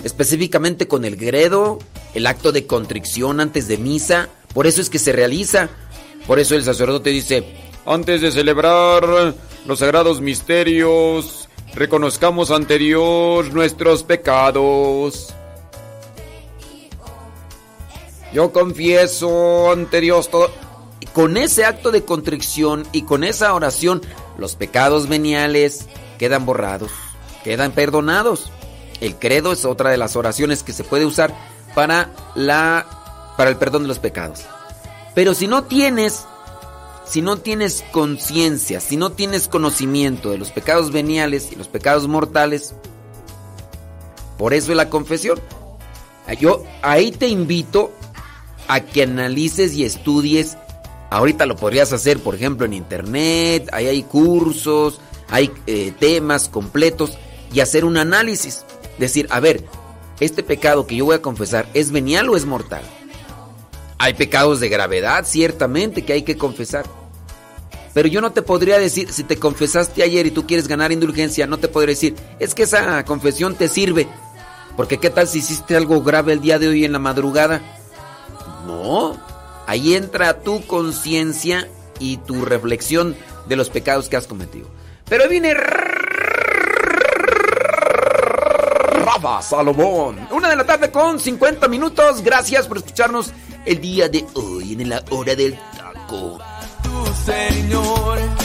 específicamente con el gredo, el acto de contrición antes de misa, por eso es que se realiza. Por eso el sacerdote dice,
Antes de celebrar los sagrados misterios, reconozcamos ante Dios nuestros pecados.
Yo confieso ante Dios todo. Con ese acto de contrición y con esa oración, los pecados veniales quedan borrados, quedan perdonados. El credo es otra de las oraciones que se puede usar para la para el perdón de los pecados. Pero si no tienes si no tienes conciencia, si no tienes conocimiento de los pecados veniales y los pecados mortales, por eso es la confesión. Yo ahí te invito a que analices y estudies. Ahorita lo podrías hacer, por ejemplo, en internet. Ahí hay cursos, hay eh, temas completos y hacer un análisis. Decir, a ver, este pecado que yo voy a confesar, ¿es venial o es mortal? Hay pecados de gravedad, ciertamente, que hay que confesar. Pero yo no te podría decir, si te confesaste ayer y tú quieres ganar indulgencia, no te podría decir, es que esa confesión te sirve. Porque qué tal si hiciste algo grave el día de hoy en la madrugada. No, ahí entra tu conciencia y tu reflexión de los pecados que has cometido. Pero viene Rafa Salomón. Una de la tarde con 50 minutos. Gracias por escucharnos el día de hoy en la hora del taco.
tu Señor.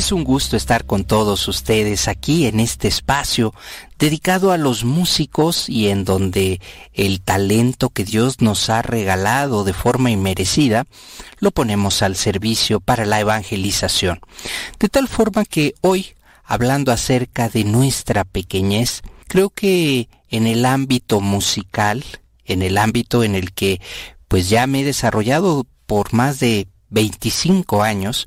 Es un gusto estar con todos ustedes aquí en este espacio dedicado a los músicos y en donde el talento que Dios nos ha regalado de forma inmerecida lo ponemos al servicio para la evangelización. De tal forma que hoy, hablando acerca de nuestra pequeñez, creo que en el ámbito musical, en el ámbito en el que pues ya me he desarrollado por más de 25 años,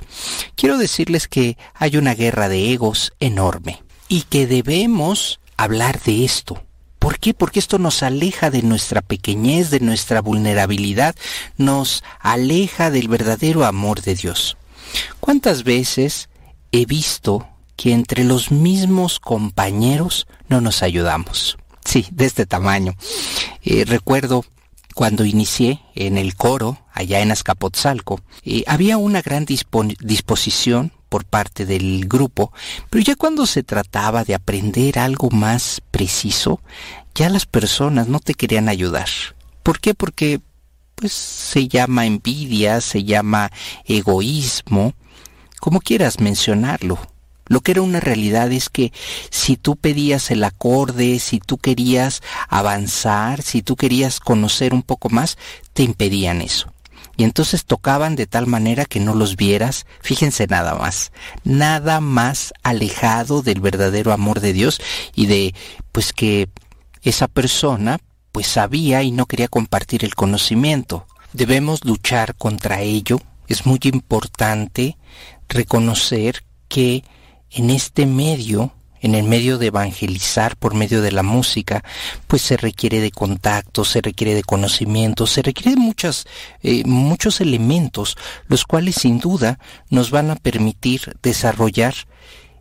quiero decirles que hay una guerra de egos enorme y que debemos hablar de esto. ¿Por qué? Porque esto nos aleja de nuestra pequeñez, de nuestra vulnerabilidad, nos aleja del verdadero amor de Dios. ¿Cuántas veces he visto que entre los mismos compañeros no nos ayudamos? Sí, de este tamaño. Eh, recuerdo cuando inicié en el coro allá en Azcapotzalco, eh, había una gran disposición por parte del grupo, pero ya cuando se trataba de aprender algo más preciso, ya las personas no te querían ayudar. ¿Por qué? Porque pues se llama envidia, se llama egoísmo, como quieras mencionarlo. Lo que era una realidad es que si tú pedías el acorde, si tú querías avanzar, si tú querías conocer un poco más, te impedían eso. Y entonces tocaban de tal manera que no los vieras, fíjense nada más, nada más alejado del verdadero amor de Dios y de pues que esa persona pues sabía y no quería compartir el conocimiento. Debemos luchar contra ello. Es muy importante reconocer que en este medio en el medio de evangelizar por medio de la música, pues se requiere de contacto, se requiere de conocimiento, se requiere de muchas, eh, muchos elementos, los cuales sin duda nos van a permitir desarrollar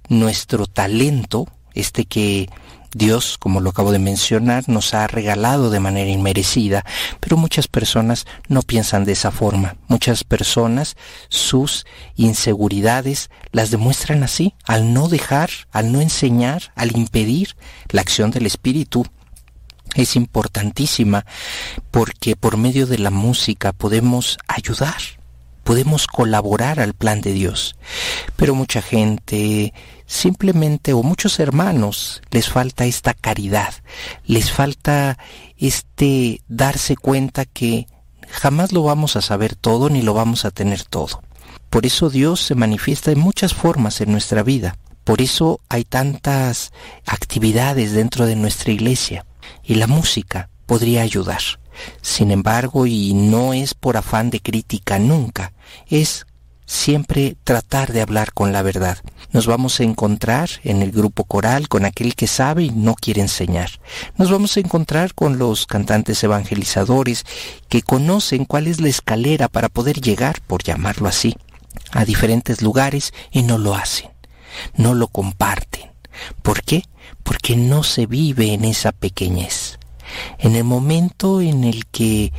nuestro talento, este que Dios, como lo acabo de mencionar, nos ha regalado de manera inmerecida, pero muchas personas no piensan de esa forma. Muchas personas sus inseguridades las demuestran así, al no dejar, al no enseñar, al impedir la acción del Espíritu. Es importantísima porque por medio de la música podemos ayudar, podemos colaborar al plan de Dios. Pero mucha gente simplemente o muchos hermanos les falta esta caridad, les falta este darse cuenta que jamás lo vamos a saber todo ni lo vamos a tener todo. Por eso Dios se manifiesta en muchas formas en nuestra vida. Por eso hay tantas actividades dentro de nuestra iglesia y la música podría ayudar. Sin embargo, y no es por afán de crítica nunca, es siempre tratar de hablar con la verdad. Nos vamos a encontrar en el grupo coral con aquel que sabe y no quiere enseñar. Nos vamos a encontrar con los cantantes evangelizadores que conocen cuál es la escalera para poder llegar, por llamarlo así, a diferentes lugares y no lo hacen, no lo comparten. ¿Por qué? Porque no se vive en esa pequeñez. En el momento en el que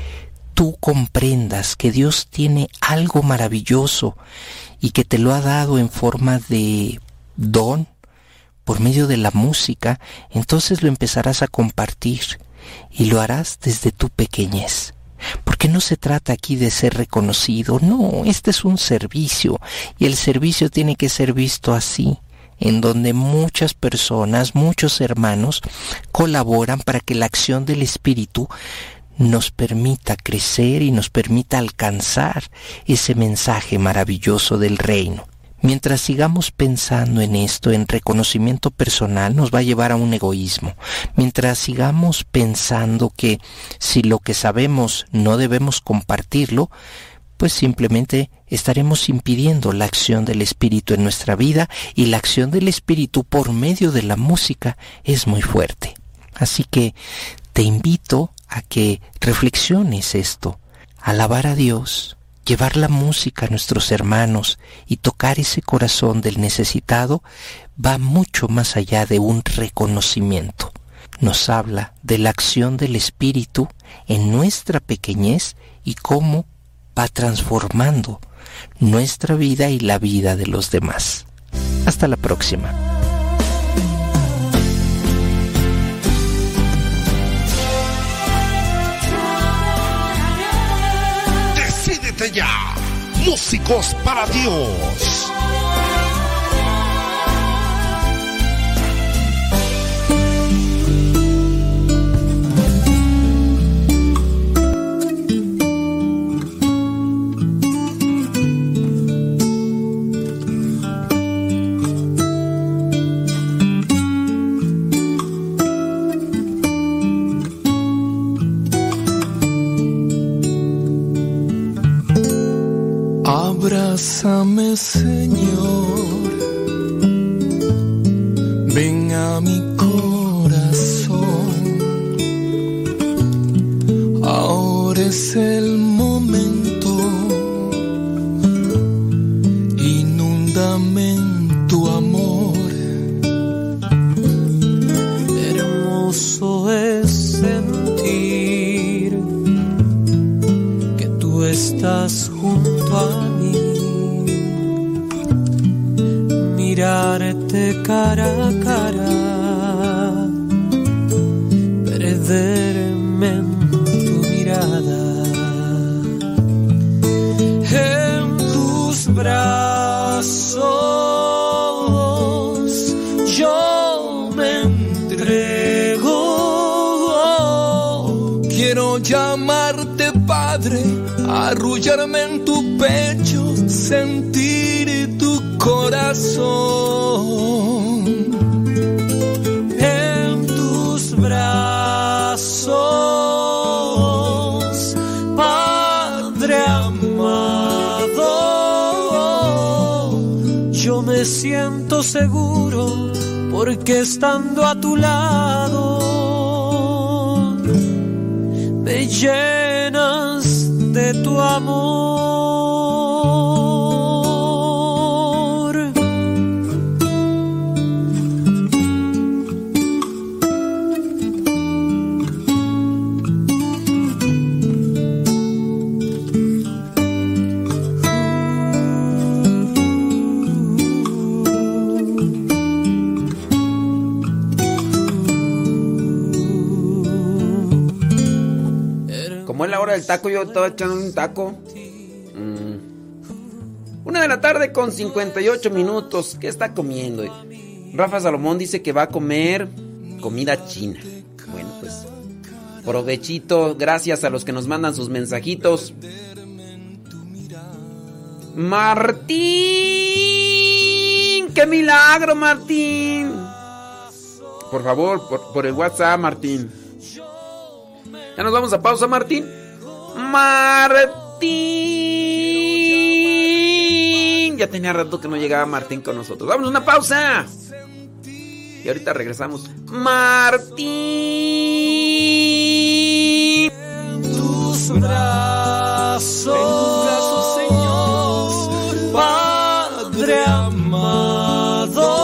tú comprendas que Dios tiene algo maravilloso y que te lo ha dado en forma de don por medio de la música, entonces lo empezarás a compartir y lo harás desde tu pequeñez. Porque no se trata aquí de ser reconocido, no, este es un servicio y el servicio tiene que ser visto así, en donde muchas personas, muchos hermanos colaboran para que la acción del Espíritu nos permita crecer y nos permita alcanzar ese mensaje maravilloso del reino. Mientras sigamos pensando en esto, en reconocimiento personal, nos va a llevar a un egoísmo. Mientras sigamos pensando que si lo que sabemos no debemos compartirlo, pues simplemente estaremos impidiendo la acción del Espíritu en nuestra vida y la acción del Espíritu por medio de la música es muy fuerte. Así que te invito a que reflexiones esto, alabar a Dios, llevar la música a nuestros hermanos y tocar ese corazón del necesitado va mucho más allá de un reconocimiento. Nos habla de la acción del Espíritu en nuestra pequeñez y cómo va transformando nuestra vida y la vida de los demás. Hasta la próxima.
Decídete ya. Músicos para Dios.
Abrázame, Señor. Ven a mi corazón. Ahora es el momento. Inúndame en tu amor. Hermoso es sentir que tú estás junto Mirarte cara a cara, perderme en tu mirada. En tus brazos yo me entrego. Quiero llamarte Padre, arrullarme en tu pecho, sentir corazón. En tus brazos, Padre amado, yo me siento seguro
porque estando a tu lado me llenas de tu amor.
Hora del taco, yo estaba echando un taco. Mm. Una de la tarde con 58 minutos. ¿Qué está comiendo? Rafa Salomón dice que va a comer comida china. Bueno, pues provechito. Gracias a los que nos mandan sus mensajitos. Martín, qué milagro, Martín. Por favor, por, por el WhatsApp, Martín. Ya nos vamos a pausa, Martín. Martín. Ya tenía rato que no llegaba Martín con nosotros. Vamos a una pausa. Y ahorita regresamos. Martín.
tus brazos, en tus brazos, Señor, Padre amado,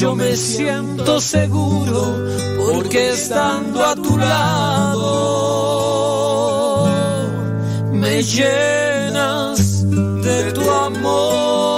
yo me siento seguro porque estando a tu lado me llenas de tu amor.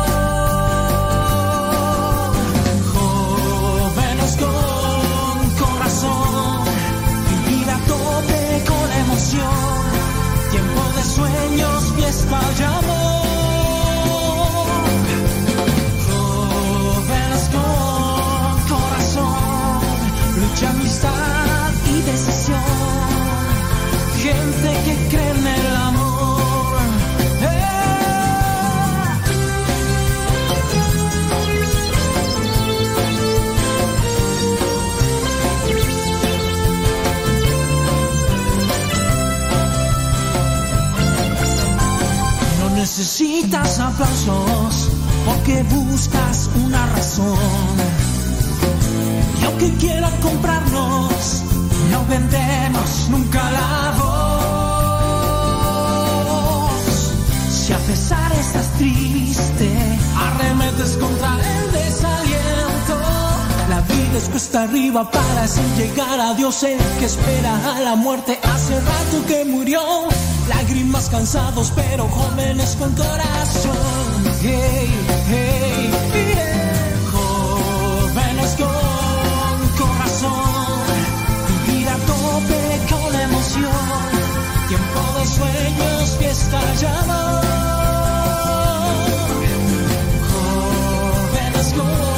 Sueños, fiesta necesitas aplausos porque buscas una razón. Y aunque quieran comprarnos, no vendemos nunca la voz. Si a pesar estás triste, arremetes contra el desaliento. La vida es cuesta arriba para así llegar a Dios, el que espera a la muerte hace rato que murió. Lágrimas cansados, pero jóvenes con corazón. Hey, hey, yeah. Jóvenes con corazón. Vivir a tope con emoción. Tiempo de sueños, fiesta y amor. Jóvenes con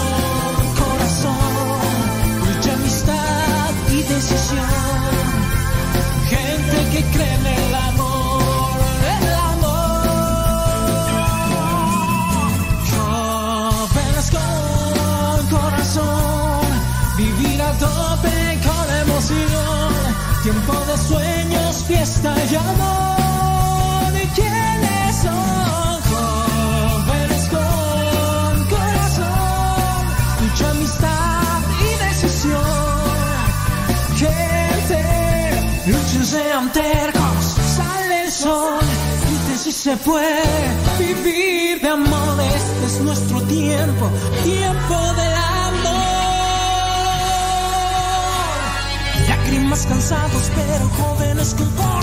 sean tercos, sale el sol, dicen si se puede vivir de amor, este es nuestro tiempo, tiempo del amor. Lágrimas Lágrimas cansados pero jóvenes con corazón.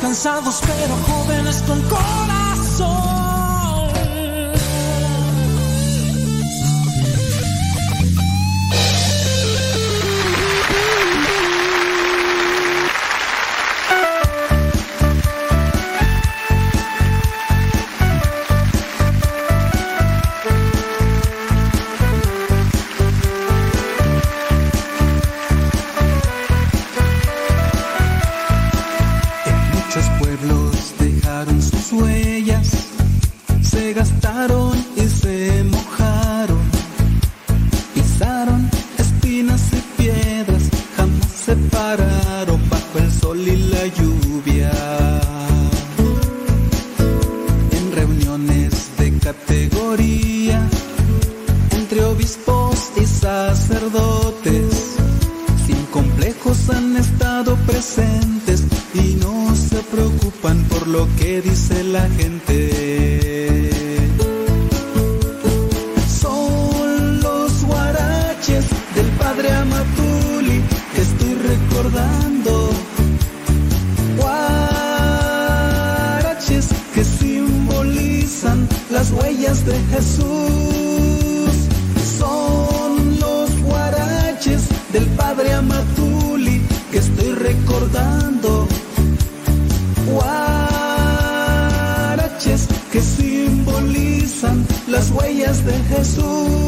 cansados pero jóvenes con corazón.
Sacerdotes, sin complejos han estado presentes y no se preocupan por lo que dice la gente. Son los guaraches del padre Amatuli que estoy recordando. Guaraches que simbolizan las huellas de Jesús. De Jesús.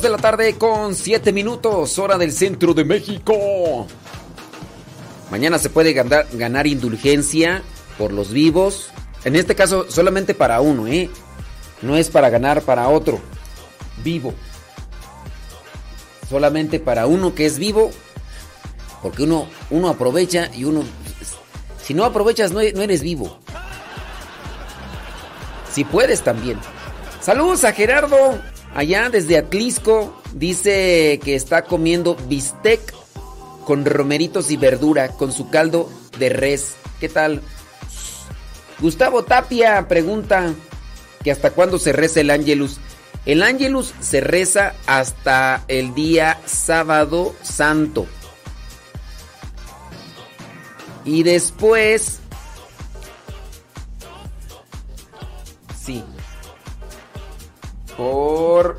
De la tarde con siete minutos, hora del centro de México. Mañana se puede ganar, ganar indulgencia por los vivos. En este caso, solamente para uno, ¿eh? No es para ganar para otro. Vivo. Solamente para uno que es vivo. Porque uno, uno aprovecha y uno... Si no aprovechas, no no eres vivo. Si puedes también. Saludos a Gerardo, allá desde Atlisco. Dice que está comiendo bistec con romeritos y verdura, con su caldo de res. ¿Qué tal? Gustavo Tapia pregunta que hasta cuándo se reza el Ángelus. El Ángelus se reza hasta el día sábado santo. Y después... Por...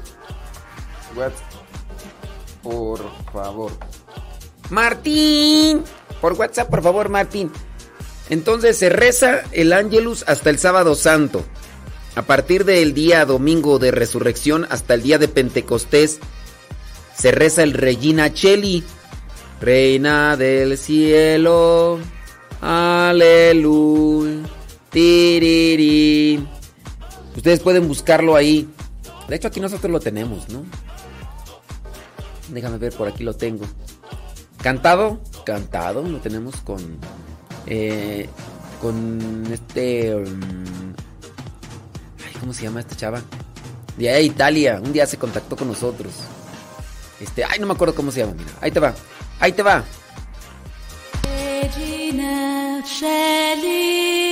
What? Por favor. Martín. Por WhatsApp, por favor, Martín. Entonces se reza el Ángelus hasta el sábado santo. A partir del día domingo de resurrección hasta el día de Pentecostés se reza el Regina Cheli. Reina del cielo. Aleluya. Ustedes pueden buscarlo ahí. De hecho aquí nosotros lo tenemos, ¿no? Déjame ver, por aquí lo tengo. Cantado, cantado, lo tenemos con eh, con este um, ay, ¿cómo se llama esta chava? De allá Italia, un día se contactó con nosotros. Este, ay, no me acuerdo cómo se llama, mira. Ahí te va. Ahí te va.
Regina Celi,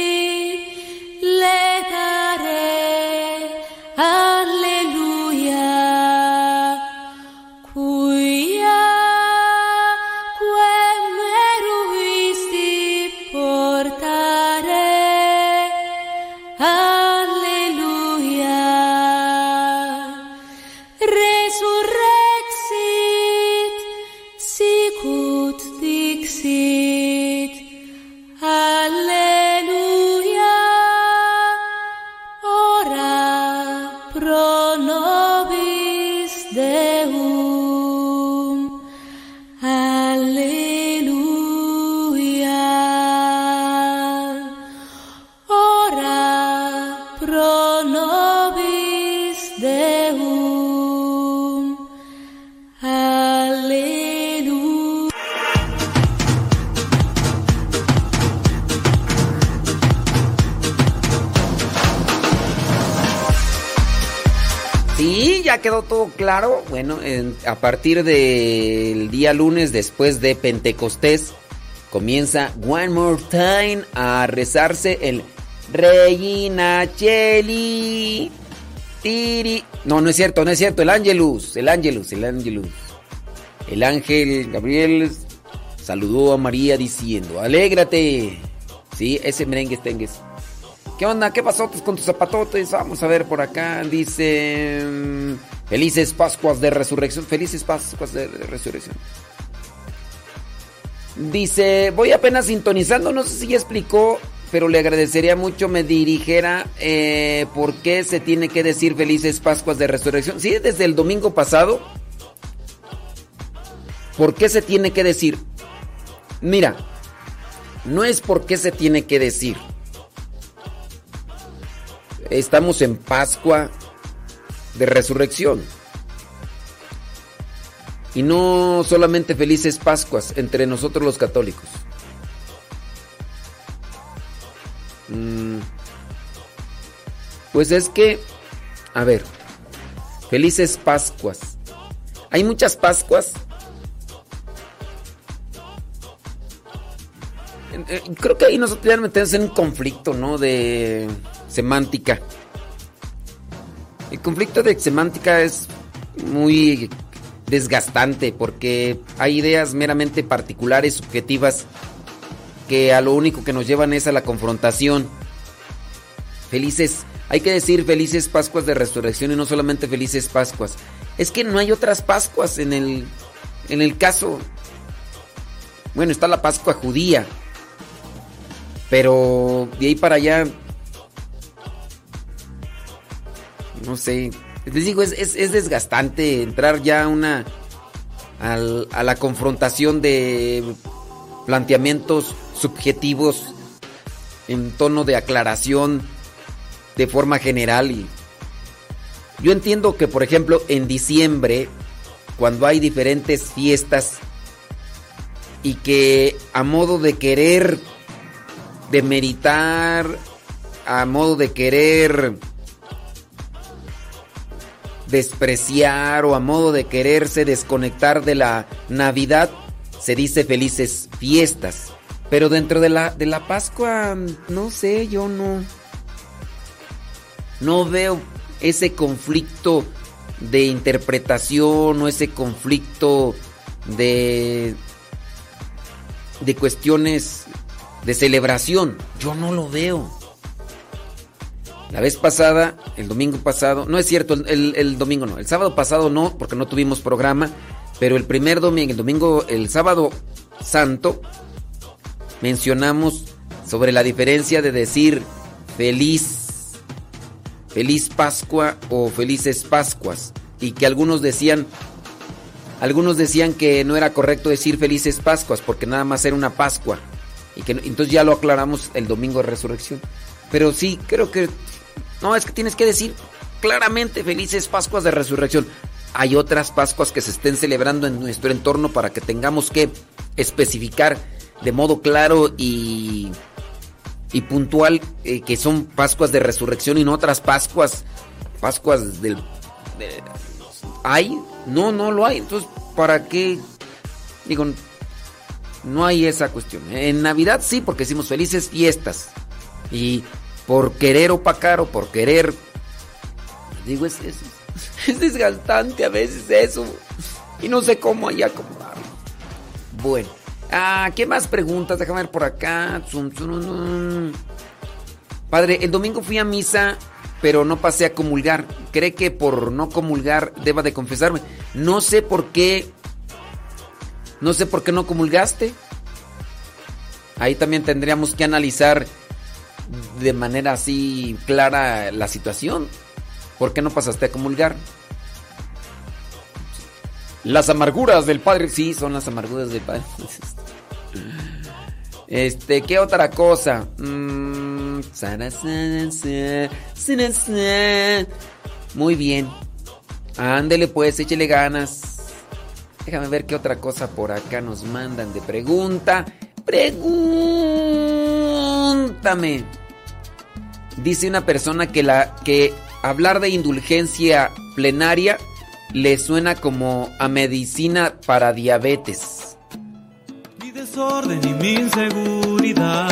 claro. Bueno, en- a partir del día lunes después de Pentecostés comienza One More Time a rezarse el Regina Cheli. Tiri. No, no es cierto, no es cierto. El Angelus, el Angelus, el Angelus. El ángel Gabriel saludó a María diciendo, alégrate. Sí, ese merengue tengues. ¿Qué onda? ¿Qué pasó con tus zapatotes? Vamos a ver por acá. Dice... Felices Pascuas de Resurrección. Felices Pascuas de de Resurrección. Dice, voy apenas sintonizando, no sé si ya explicó, pero le agradecería mucho me dirigiera eh, por qué se tiene que decir Felices Pascuas de Resurrección. Sí, desde el domingo pasado. ¿Por qué se tiene que decir? Mira, no es por qué se tiene que decir. Estamos en Pascua de Resurrección. Y no solamente felices Pascuas entre nosotros los católicos. Mm, Pues es que, a ver, felices Pascuas. Hay muchas Pascuas. Eh, eh, Creo que ahí nosotros ya metemos en un conflicto, ¿no? De semántica. El conflicto de semántica es muy desgastante porque hay ideas meramente particulares, subjetivas, que a lo único que nos llevan es a la confrontación. Felices, hay que decir felices Pascuas de Resurrección y no solamente felices Pascuas. Es que no hay otras Pascuas en el, en el caso. Bueno, está la Pascua judía, pero de ahí para allá no sé. Les digo, es, es- es desgastante entrar ya a una. al- a la confrontación de planteamientos subjetivos en tono de aclaración de forma general. Y yo entiendo que, por ejemplo, en diciembre, cuando hay diferentes fiestas y que a modo de querer demeritar, a modo de querer despreciar o a modo de quererse desconectar de la Navidad, se dice felices fiestas. Pero dentro de la, de la Pascua, no sé, yo no. No veo ese conflicto de interpretación o ese conflicto de. de cuestiones de celebración. Yo no lo veo. La vez pasada, el domingo pasado, no es cierto, el, el domingo no, el sábado pasado no, porque no tuvimos programa, pero el primer domingo, el domingo, el sábado santo, mencionamos sobre la diferencia de decir feliz, feliz Pascua o felices Pascuas, y que algunos decían, algunos decían que no era correcto decir felices Pascuas, porque nada más era una Pascua, y que entonces ya lo aclaramos el domingo de resurrección. Pero sí, creo que no, es que tienes que decir claramente felices Pascuas de Resurrección. Hay otras Pascuas que se estén celebrando en nuestro entorno para que tengamos que especificar de modo claro y, y puntual eh, que son Pascuas de Resurrección y no otras Pascuas, Pascuas del... de- ¿Hay? No, no lo hay. Entonces, ¿para qué? Digo, no hay esa cuestión. En Navidad sí, porque decimos felices fiestas. Y por querer opacar o por querer. Digo, es, es, es desgastante a veces eso. Y no sé cómo ahí acomodarlo. Bueno. Ah, ¿qué más preguntas? Déjame ver por acá. Padre, el domingo fui a misa, pero no pasé a comulgar. ¿Cree que por no comulgar deba de confesarme? No sé por qué. No sé por qué no comulgaste. Ahí también tendríamos que analizar de manera así clara la situación. ¿Por qué no pasaste a comulgar? Las amarguras del padre. Sí, son las amarguras del padre. Este, ¿qué otra cosa? Mm, Muy bien. Ándele pues, échele ganas. Déjame ver qué otra cosa por acá nos mandan de pregunta. Pregúntame. Dice una persona que la que hablar de indulgencia plenaria le suena como a medicina para diabetes.
Mi desorden y mi inseguridad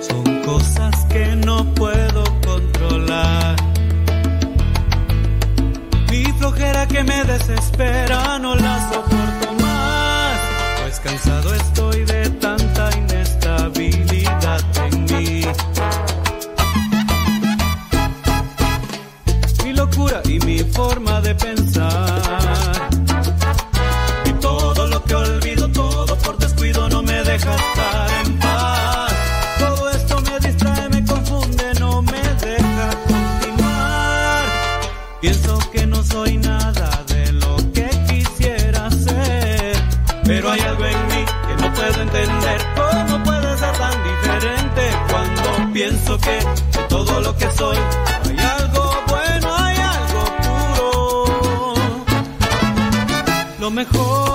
son cosas que no puedo controlar. Mi flojera que me desespera no la soporto más, pues cansado estoy de pienso que de todo lo que soy hay algo bueno, hay algo puro? Lo mejor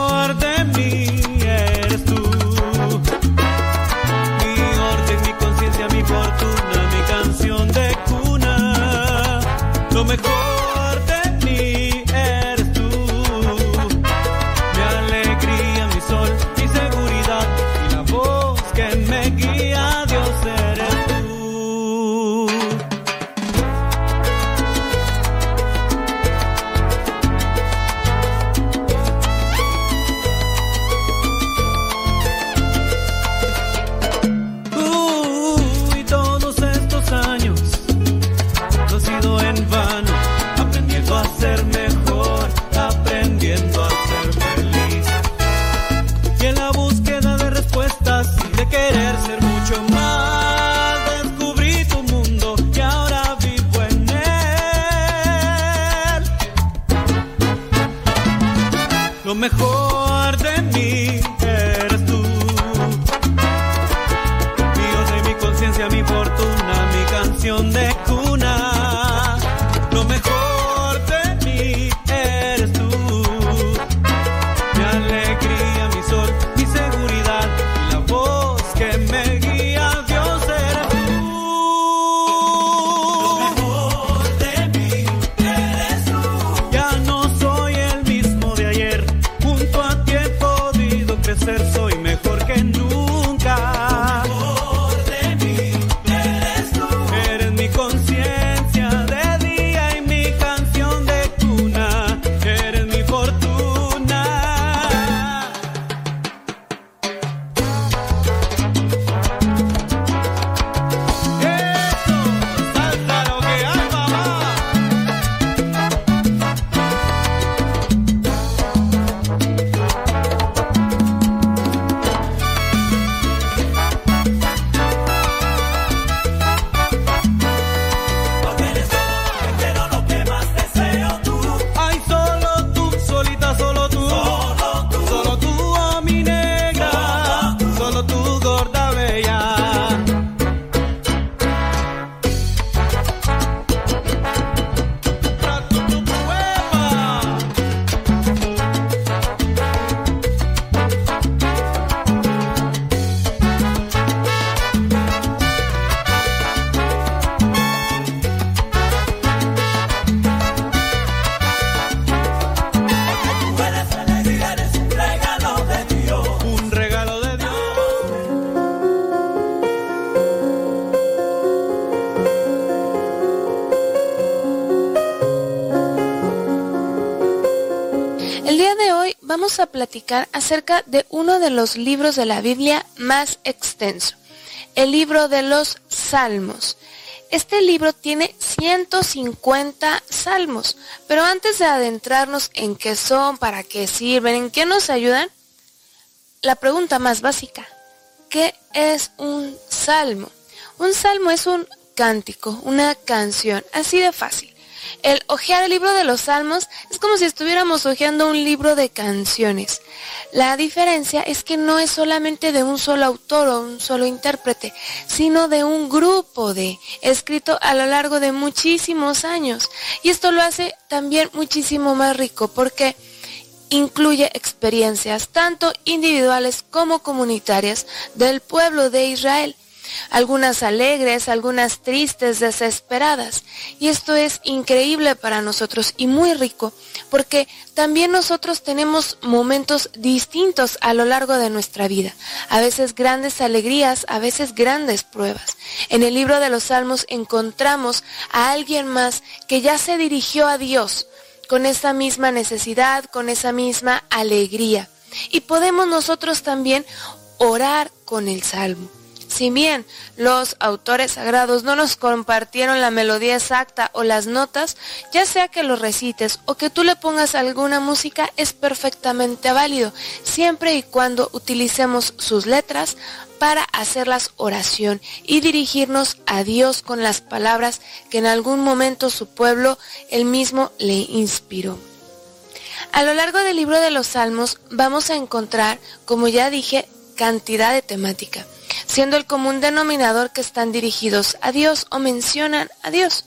acerca de uno de los libros de la Biblia más extenso, el libro de los Salmos. Este libro tiene 150 salmos, pero antes de adentrarnos en qué son, para qué sirven, en qué nos ayudan, la pregunta más básica, ¿qué es un salmo? Un salmo es un cántico, una canción, así de fácil. El hojear el libro de los salmos es como si estuviéramos hojeando un libro de canciones. La diferencia es que no es solamente de un solo autor o un solo intérprete, sino de un grupo de, escrito a lo largo de muchísimos años. Y esto lo hace también muchísimo más rico porque incluye experiencias tanto individuales como comunitarias del pueblo de Israel algunas alegres, algunas tristes, desesperadas. Y esto es increíble para nosotros y muy rico, porque también nosotros tenemos momentos distintos a lo largo de nuestra vida, a veces grandes alegrías, a veces grandes pruebas. En el libro de los Salmos encontramos a alguien más que ya se dirigió a Dios con esa misma necesidad, con esa misma alegría. Y podemos nosotros también orar con el Salmo. Si bien los autores sagrados no nos compartieron la melodía exacta o las notas, ya sea que lo recites o que tú le pongas alguna música, es perfectamente válido, siempre y cuando utilicemos sus letras para hacerlas oración y dirigirnos a Dios con las palabras que en algún momento su pueblo él mismo le inspiró. A lo largo del libro de los Salmos vamos a encontrar, como ya dije, cantidad de temática siendo el común denominador que están dirigidos a Dios o mencionan a Dios.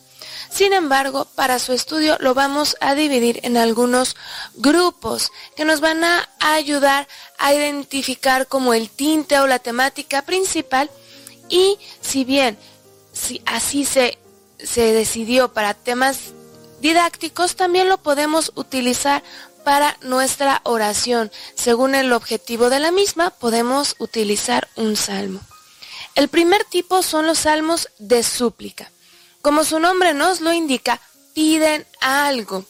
Sin embargo, para su estudio lo vamos a dividir en algunos grupos que nos van a ayudar a identificar como el tinte o la temática principal y si bien si así se, se decidió para temas didácticos, también lo podemos utilizar para nuestra oración. Según el objetivo de la misma, podemos utilizar un salmo. El primer tipo son los salmos de súplica. Como su nombre nos lo indica, piden algo.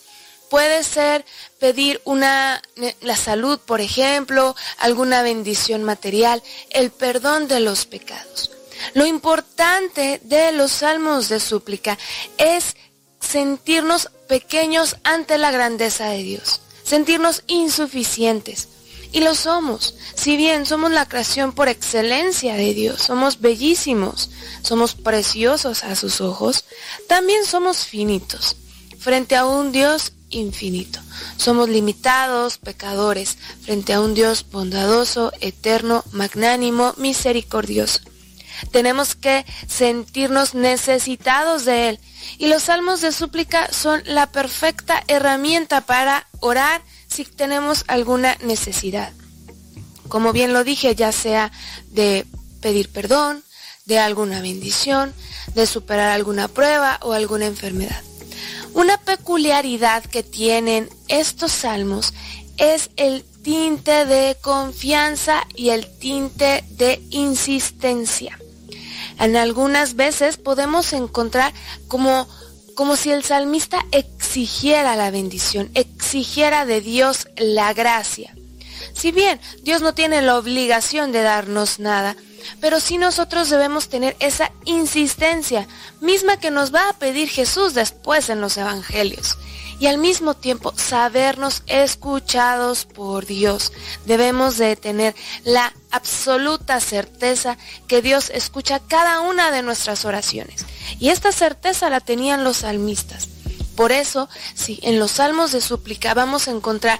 Puede ser pedir una la salud, por ejemplo, alguna bendición material, el perdón de los pecados. Lo importante de los salmos de súplica es sentirnos pequeños ante la grandeza de Dios sentirnos insuficientes. Y lo somos. Si bien somos la creación por excelencia de Dios, somos bellísimos, somos preciosos a sus ojos, también somos finitos frente a un Dios infinito. Somos limitados, pecadores, frente a un Dios bondadoso, eterno, magnánimo, misericordioso. Tenemos que sentirnos necesitados de Él. Y los salmos de súplica son la perfecta herramienta para orar si tenemos alguna necesidad. Como bien lo dije, ya sea de pedir perdón, de alguna bendición, de superar alguna prueba o alguna enfermedad. Una peculiaridad que tienen estos salmos es el tinte de confianza y el tinte de insistencia. En algunas veces podemos encontrar como, como si el salmista exigiera la bendición, exigiera de Dios la gracia. Si bien Dios no tiene la obligación de darnos nada, pero sí nosotros debemos tener esa insistencia, misma que nos va a pedir Jesús después en los evangelios y al mismo tiempo sabernos escuchados por Dios. Debemos de tener la absoluta certeza que Dios escucha cada una de nuestras oraciones. Y esta certeza la tenían los salmistas. Por eso, si en los salmos de súplica vamos a encontrar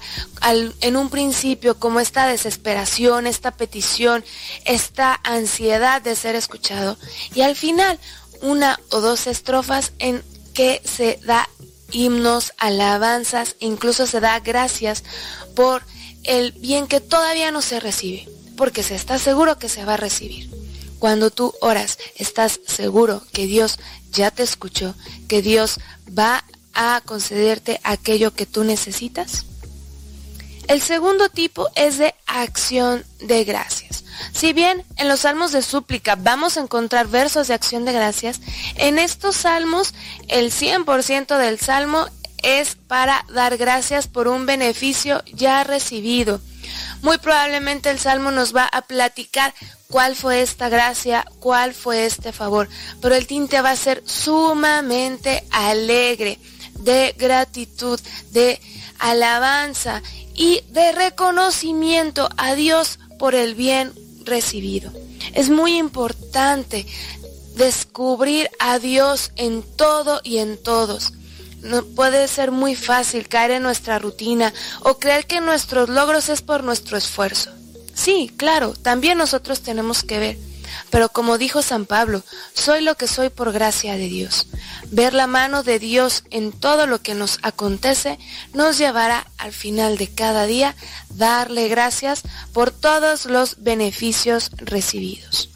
en un principio como esta desesperación, esta petición, esta ansiedad de ser escuchado, y al final una o dos estrofas en que se da himnos, alabanzas, incluso se da gracias por el bien que todavía no se recibe, porque se está seguro que se va a recibir. Cuando tú oras, estás seguro que Dios ya te escuchó, que Dios va a concederte aquello que tú necesitas. El segundo tipo es de acción de gracias. Si bien en los salmos de súplica vamos a encontrar versos de acción de gracias, en estos salmos el 100% del salmo es para dar gracias por un beneficio ya recibido. Muy probablemente el Salmo nos va a platicar cuál fue esta gracia, cuál fue este favor, pero el tinte va a ser sumamente alegre, de gratitud, de alabanza y de reconocimiento a Dios por el bien recibido. Es muy importante descubrir a Dios en todo y en todos. No puede ser muy fácil caer en nuestra rutina o creer que nuestros logros es por nuestro esfuerzo. Sí, claro, también nosotros tenemos que ver. Pero como dijo San Pablo, soy lo que soy por gracia de Dios. Ver la mano de Dios en todo lo que nos acontece nos llevará al final de cada día darle gracias por todos los beneficios recibidos.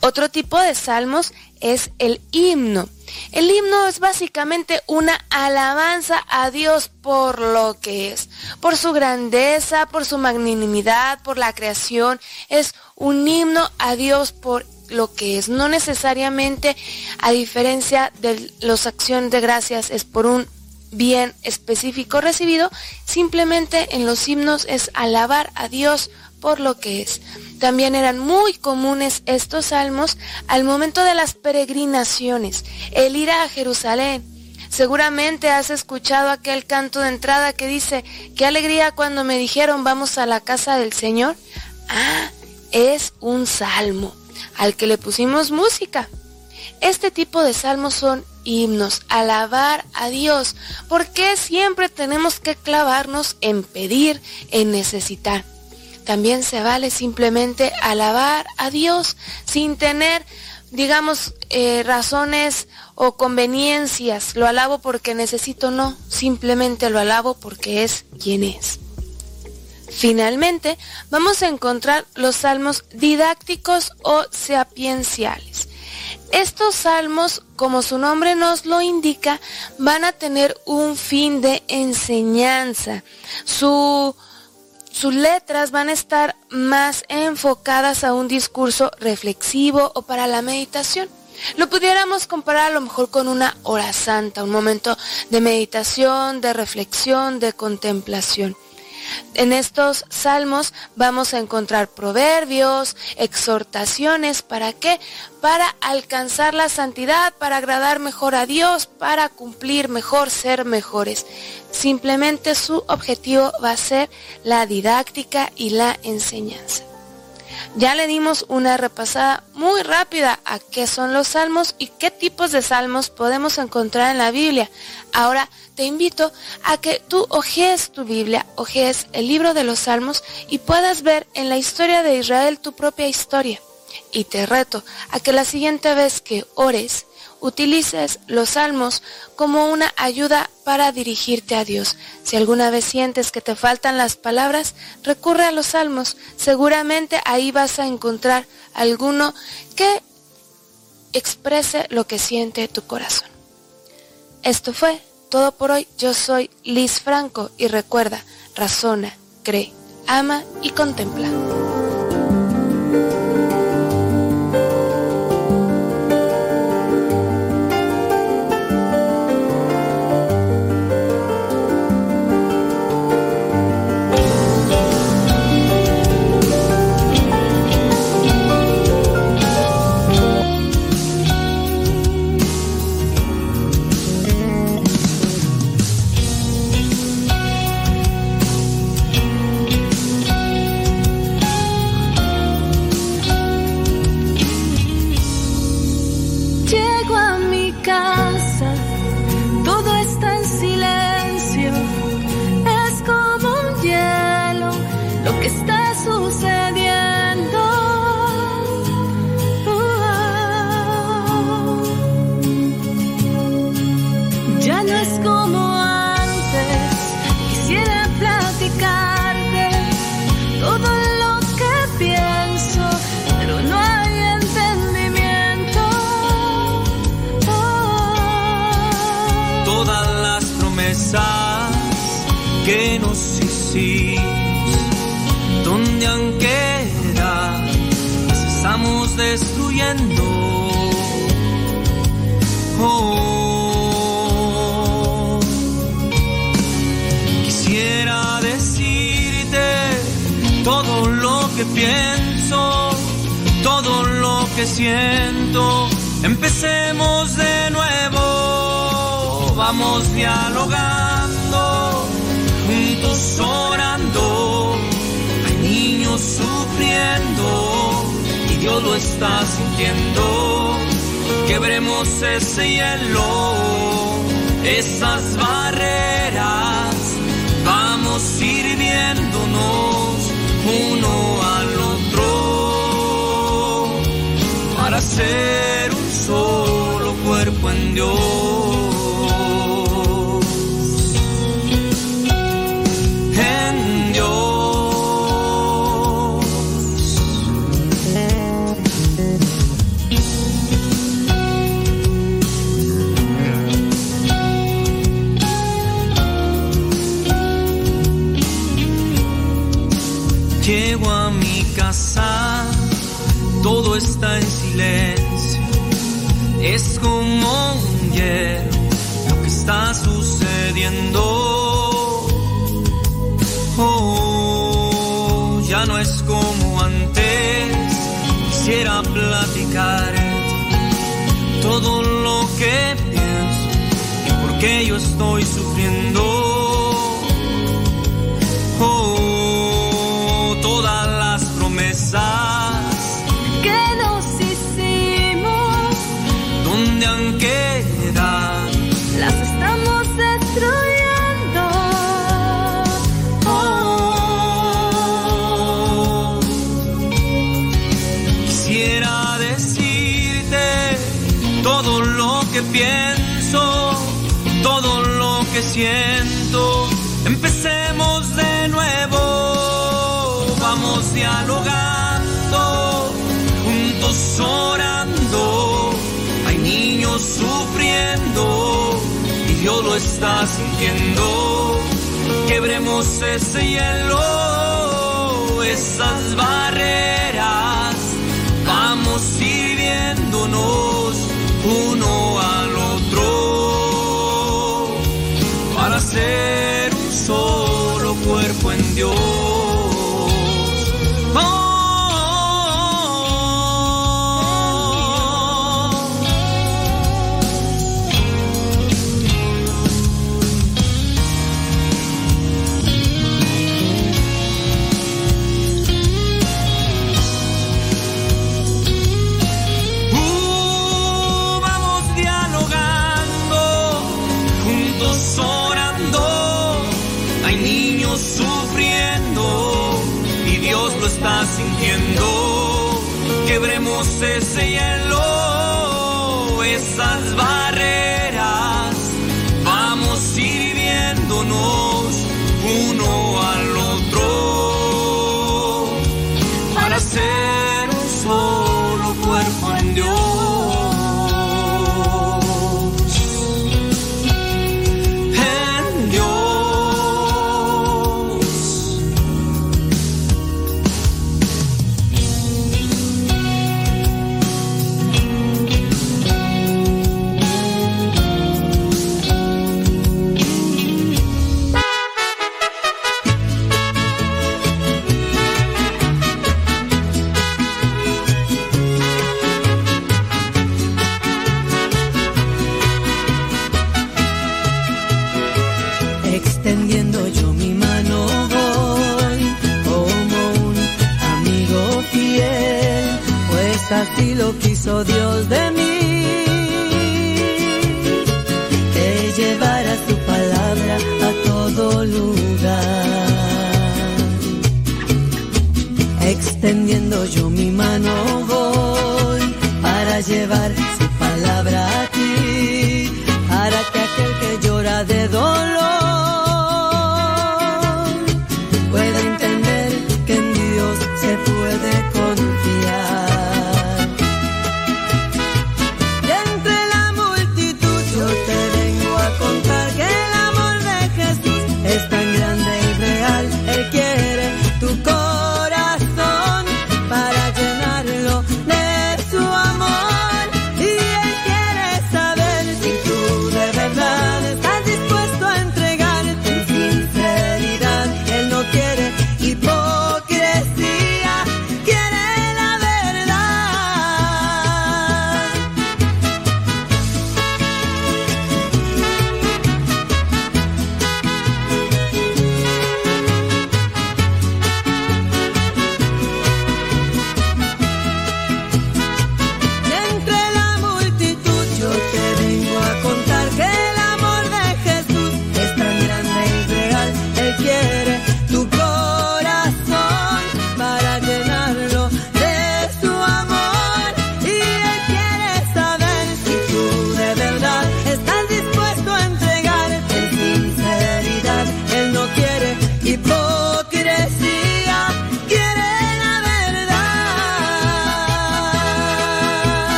Otro tipo de salmos es el himno. El himno es básicamente una alabanza a Dios por lo que es, por su grandeza, por su magnanimidad, por la creación. Es un himno a Dios por lo que es. No necesariamente, a diferencia de las acciones de gracias, es por un bien específico recibido. Simplemente en los himnos es alabar a Dios por lo que es. También eran muy comunes estos salmos al momento de las peregrinaciones, el ir a Jerusalén. Seguramente has escuchado aquel canto de entrada que dice, qué alegría cuando me dijeron vamos a la casa del Señor. Ah, es un salmo al que le pusimos música. Este tipo de salmos son himnos, alabar a Dios. ¿Por qué siempre tenemos que clavarnos en pedir, en necesitar? También se vale simplemente alabar a Dios sin tener, digamos, eh, razones o conveniencias. Lo alabo porque necesito, no. Simplemente lo alabo porque es quien es. Finalmente, vamos a encontrar los salmos didácticos o sapienciales. Estos salmos, como su nombre nos lo indica, van a tener un fin de enseñanza. Su sus letras van a estar más enfocadas a un discurso reflexivo o para la meditación. Lo pudiéramos comparar a lo mejor con una hora santa, un momento de meditación, de reflexión, de contemplación. En estos salmos vamos a encontrar proverbios, exhortaciones, ¿para qué? Para alcanzar la santidad, para agradar mejor a Dios, para cumplir mejor, ser mejores. Simplemente su objetivo va a ser la didáctica y la enseñanza. Ya le dimos una repasada muy rápida a qué son los salmos y qué tipos de salmos podemos encontrar en la Biblia. Ahora te invito a que tú ojees tu Biblia, ojees el libro de los salmos y puedas ver en la historia de Israel tu propia historia. Y te reto a que la siguiente vez que ores, utilices los salmos como una ayuda para dirigirte a Dios. Si alguna vez sientes que te faltan las palabras, recurre a los salmos. Seguramente ahí vas a encontrar alguno que exprese lo que siente tu corazón. Esto fue todo por hoy. Yo soy Liz Franco y recuerda, razona, cree, ama y contempla.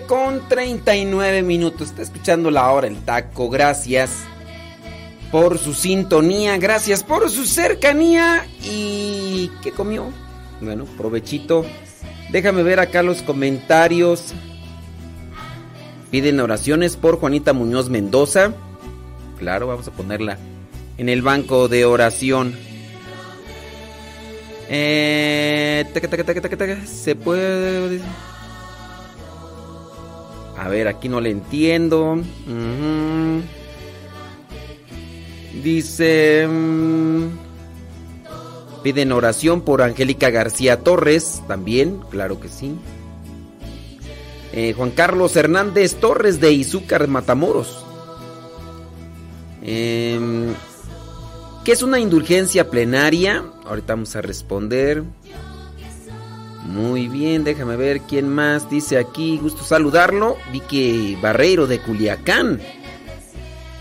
con
39 minutos. Está escuchando la hora el taco. Gracias por su sintonía, gracias por su cercanía. ¿Y qué comió? Bueno, provechito. Déjame ver acá los comentarios. Piden oraciones por Juanita Muñoz Mendoza. Claro, vamos a ponerla en el banco de oración. Eh, se puede... A ver, aquí no le entiendo. Dice. mm, piden oración por Angélica García Torres. También, claro que sí. Eh, Juan Carlos Hernández Torres de Izúcar Matamoros. Em, ¿Qué es una indulgencia plenaria? Ahorita vamos a responder. Muy bien, déjame ver quién más dice aquí. Gusto saludarlo. Vicky Barreiro de Culiacán.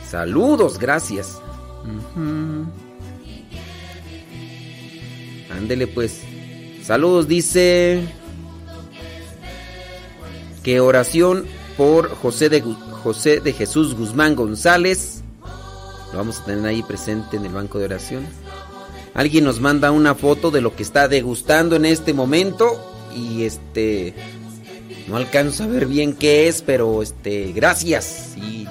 Saludos, gracias. Ándele pues. Saludos, dice. Que oración por José de, José de Jesús Guzmán González. Lo vamos a tener ahí presente en el banco de oración. Alguien nos manda una foto de lo que está degustando en este momento. Y este. No alcanzo a ver bien qué es, pero este, gracias. Sí.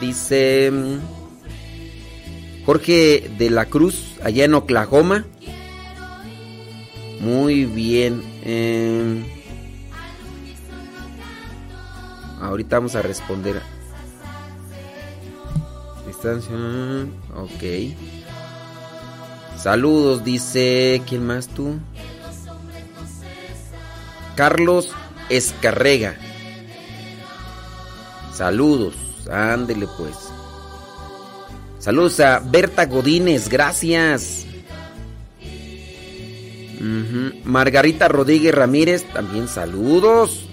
Dice mm, Jorge de la Cruz, allá en Oklahoma. Muy bien. em, ahorita vamos a responder. Distancia. Ok. Saludos, dice. ¿Quién más tú? Carlos Escarrega. Saludos. Ándele pues. Saludos a Berta Godínez, gracias. Margarita Rodríguez Ramírez, también saludos.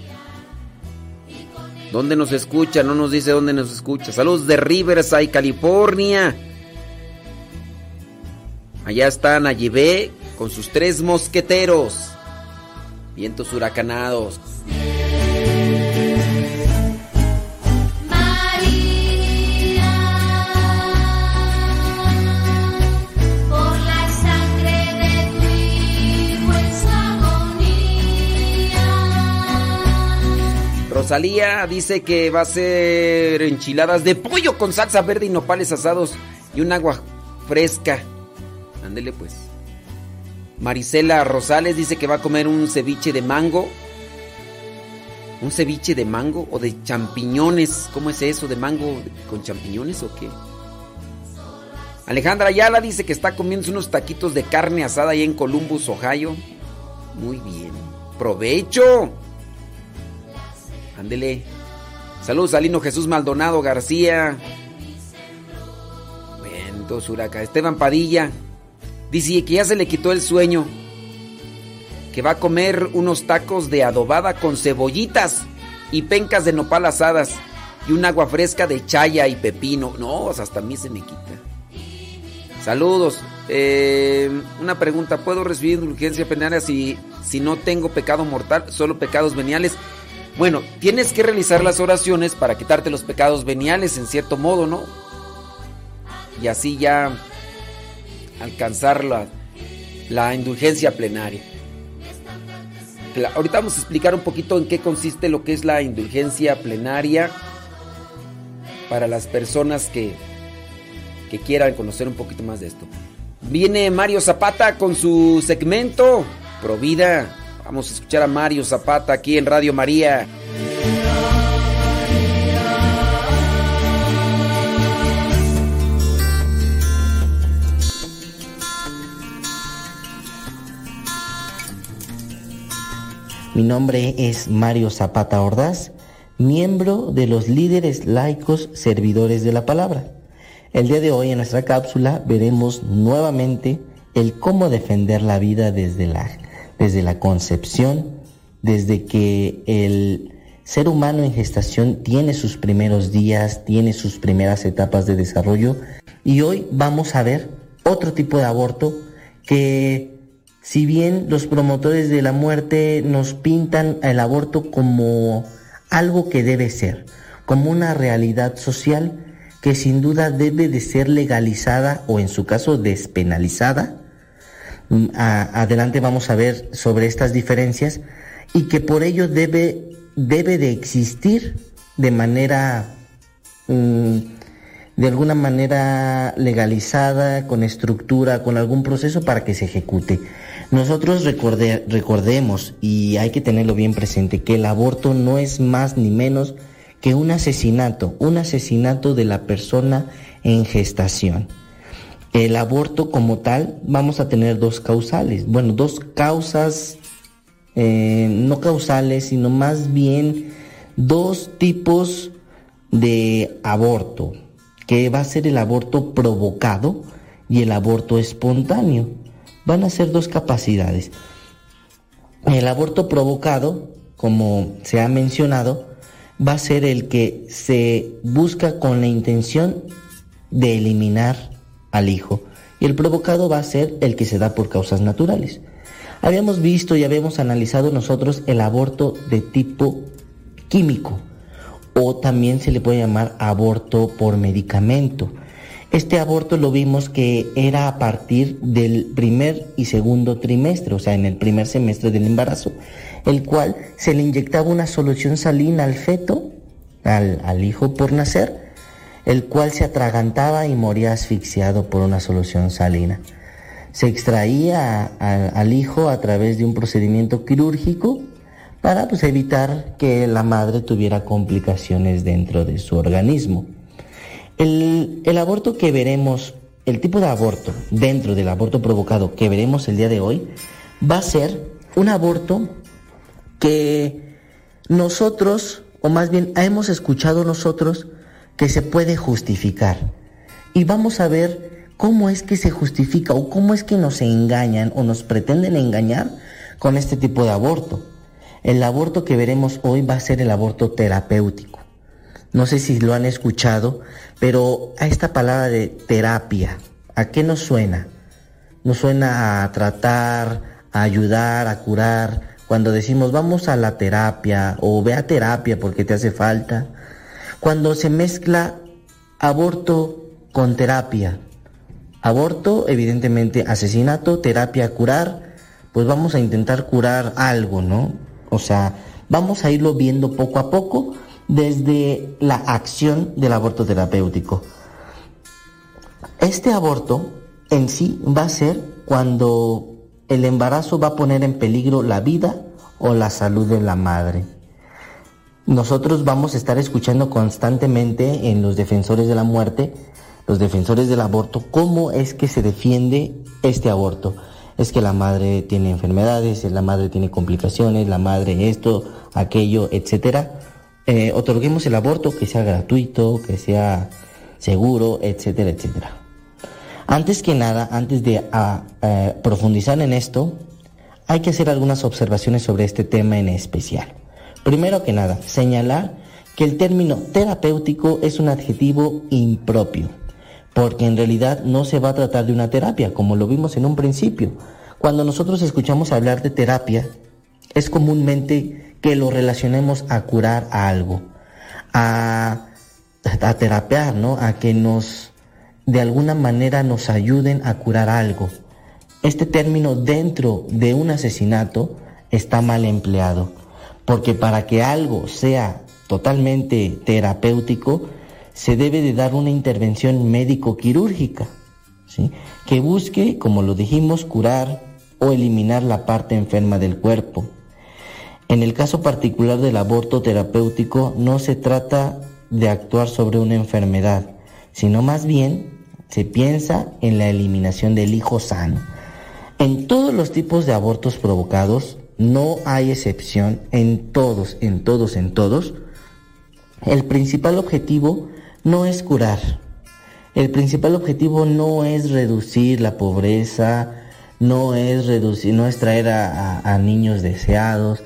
¿Dónde nos escucha? No nos dice dónde nos escucha. Saludos de Riverside, California. Allá está Nayibé con sus tres mosqueteros. Vientos huracanados.
Por la sangre de tu hijo en su agonía.
Rosalía dice que va a ser enchiladas de pollo con salsa verde y nopales asados y un agua fresca. Ándele pues. Marisela Rosales dice que va a comer un ceviche de mango. ¿Un ceviche de mango o de champiñones? ¿Cómo es eso? ¿De mango con champiñones o qué? Alejandra Ayala dice que está comiendo unos taquitos de carne asada ahí en Columbus, Ohio. Muy bien. ¡Provecho! Ándele. Saludos a Jesús Maldonado García. Vientos huracán. Esteban Padilla. Dice que ya se le quitó el sueño. Que va a comer unos tacos de adobada con cebollitas y pencas de nopal asadas. Y un agua fresca de chaya y pepino. No, hasta a mí se me quita. Saludos. Eh, una pregunta. ¿Puedo recibir indulgencia penal si, si no tengo pecado mortal, solo pecados veniales? Bueno, tienes que realizar las oraciones para quitarte los pecados veniales en cierto modo, ¿no? Y así ya alcanzar la, indulgencia plenaria. Ahorita vamos a explicar un poquito en qué consiste lo que es la indulgencia plenaria para las personas que, que quieran conocer un poquito más de esto. Viene Mario Zapata con su segmento Provida. Vamos a escuchar a Mario Zapata aquí en Radio María.
Mi nombre es Mario Zapata Ordaz, miembro de los líderes laicos servidores de la palabra. El día de hoy en nuestra cápsula veremos nuevamente el cómo defender la vida desde la, desde la concepción, desde que el ser humano en gestación tiene sus primeros días, tiene sus primeras etapas de desarrollo y hoy vamos a ver otro tipo de aborto que si bien los promotores de la muerte nos pintan el aborto como algo que debe ser, como una realidad social que sin duda debe de ser legalizada o en su caso despenalizada, mm, adelante vamos a ver sobre estas diferencias y que por ello debe, debe de existir de manera mm, de alguna manera legalizada, con estructura, con algún proceso para que se ejecute. Nosotros recorde- recordemos, y hay que tenerlo bien presente, que el aborto no es más ni menos que un asesinato, un asesinato de la persona en gestación. El aborto como tal, vamos a tener dos causales, bueno, dos causas eh, no causales, sino más bien dos tipos de aborto, que va a ser el aborto provocado y el aborto espontáneo. Van a ser dos capacidades. El aborto provocado, como se ha mencionado, va a ser el que se busca con la intención de eliminar al hijo. Y el provocado va a ser el que se da por causas naturales. Habíamos visto y habíamos analizado nosotros el aborto de tipo químico o también se le puede llamar aborto por medicamento. Este aborto lo vimos que era a partir del primer y segundo trimestre, o sea, en el primer semestre del embarazo. el cual se le inyectaba una solución salina al feto, al, hijo por nacer, el cual se atragantaba y moría asfixiado por una solución salina. Se extraía al hijo a través de un procedimiento quirúrgico para pues, evitar que la madre tuviera complicaciones dentro de su organismo. El, aborto que veremos, el tipo de aborto dentro del aborto provocado que veremos el día de hoy, va a ser un aborto que nosotros, o más bien hemos escuchado nosotros, que se puede justificar. Y vamos a ver cómo es que se justifica o cómo es que nos engañan o nos pretenden engañar con este tipo de aborto. El aborto que veremos hoy va a ser el aborto terapéutico. No sé si lo han escuchado, pero a esta palabra de terapia, ¿a qué nos suena? Nos suena a tratar, a ayudar, a curar. Cuando decimos vamos a la terapia o ve a terapia porque te hace falta. Cuando se mezcla aborto con terapia. Aborto, evidentemente, asesinato, terapia, curar. Pues vamos a intentar curar algo, ¿no? O sea, vamos a irlo viendo poco a poco desde la acción del aborto terapéutico. Este aborto en sí va a ser cuando el embarazo va a poner en peligro la vida o la salud de la madre. Nosotros vamos a estar escuchando constantemente en los defensores de la muerte, los defensores del aborto, cómo es que se defiende este aborto. Es que la madre tiene enfermedades, la madre tiene complicaciones, la madre esto, aquello, etcétera. Eh, otorguemos el aborto que sea gratuito, que sea seguro, etcétera, etcétera. Antes que nada, antes de ah, eh, profundizar en esto, hay que hacer algunas observaciones sobre este tema en especial. Primero que nada, señalar que el término terapéutico es un adjetivo impropio, porque en realidad no se va a tratar de una terapia, como lo vimos en un principio. Cuando nosotros escuchamos hablar de terapia, es comúnmente que lo relacionemos a curar algo, a, a terapear, ¿no? A que nos, de alguna manera nos ayuden a curar algo. Este término dentro de un asesinato está mal empleado, porque para que algo sea totalmente terapéutico, se debe de dar una intervención médico-quirúrgica, ¿sí? que busque, como lo dijimos, curar o eliminar la parte enferma del cuerpo. En el caso particular del aborto terapéutico no se trata de actuar sobre una enfermedad, sino más bien se piensa en la eliminación del hijo sano. En todos los tipos de abortos provocados, no hay excepción, en todos, en todos, en todos, el principal objetivo no es curar. El principal objetivo no es reducir la pobreza, no es reducir, no es traer a, a- niños deseados.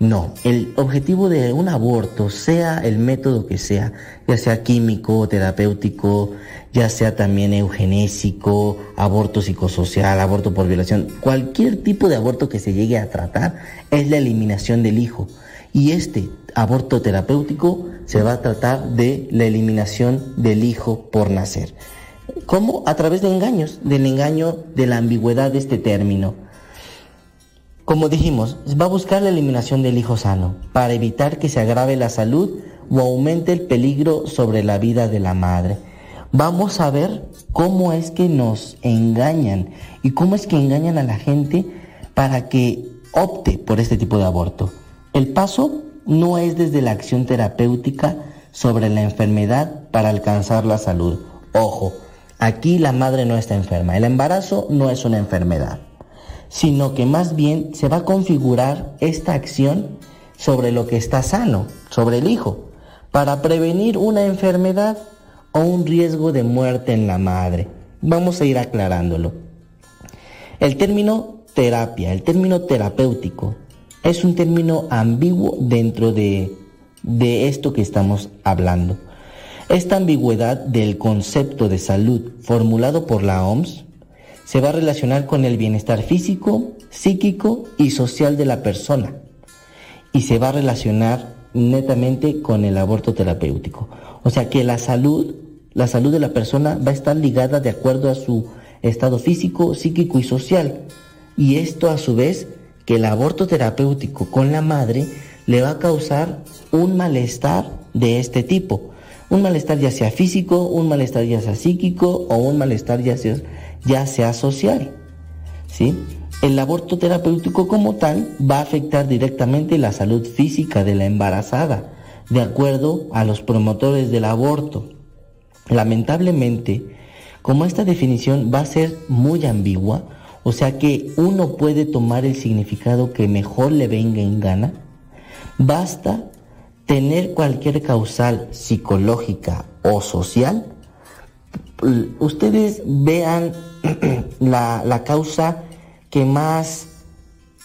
No, el objetivo de un aborto, sea el método que sea, ya sea químico, terapéutico, ya sea también eugenésico, aborto psicosocial, aborto por violación, cualquier tipo de aborto que se llegue a tratar es la eliminación del hijo. Y este aborto terapéutico se va a tratar de la eliminación del hijo por nacer. ¿Cómo? A través de engaños, del engaño de la ambigüedad de este término. Como dijimos, va a buscar la eliminación del hijo sano para evitar que se agrave la salud o aumente el peligro sobre la vida de la madre. Vamos a ver cómo es que nos engañan y cómo es que engañan a la gente para que opte por este tipo de aborto. El paso no es desde la acción terapéutica sobre la enfermedad para alcanzar la salud. Ojo, aquí la madre no está enferma. El embarazo no es una enfermedad sino que más bien se va a configurar esta acción sobre lo que está sano, sobre el hijo, para prevenir una enfermedad o un riesgo de muerte en la madre. Vamos a ir aclarándolo. El término terapia, el término terapéutico, es un término ambiguo dentro de, de esto que estamos hablando. Esta ambigüedad del concepto de salud formulado por la OMS se va a relacionar con el bienestar físico, psíquico y social de la persona. Y se va a relacionar netamente con el aborto terapéutico. O sea que la salud, la salud de la persona va a estar ligada de acuerdo a su estado físico, psíquico y social. Y esto a su vez que el aborto terapéutico con la madre le va a causar un malestar de este tipo. Un malestar ya sea físico, un malestar ya sea psíquico o un malestar ya sea, ya sea social. ¿sí? El aborto terapéutico como tal va a afectar directamente la salud física de la embarazada, de acuerdo a los promotores del aborto. Lamentablemente, como esta definición va a ser muy ambigua, o sea que uno puede tomar el significado que mejor le venga en gana, basta tener cualquier causal psicológica o social. Ustedes vean la, la causa que más,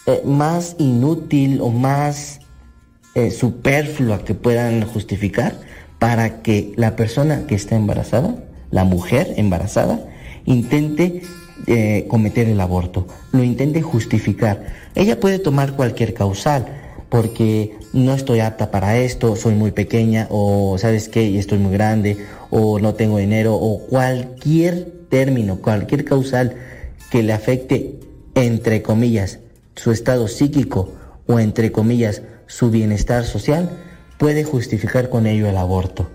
eh, más inútil o más eh, superflua que puedan justificar para que la persona que está embarazada, la mujer embarazada, intente eh, cometer el aborto, lo intente justificar. Ella puede tomar cualquier causal, porque no estoy apta para esto, soy muy pequeña, o sabes qué, estoy muy grande, o no tengo dinero, o cualquier término, cualquier causal que le afecte, entre comillas, su estado psíquico o entre comillas, su bienestar social, puede justificar con ello el aborto.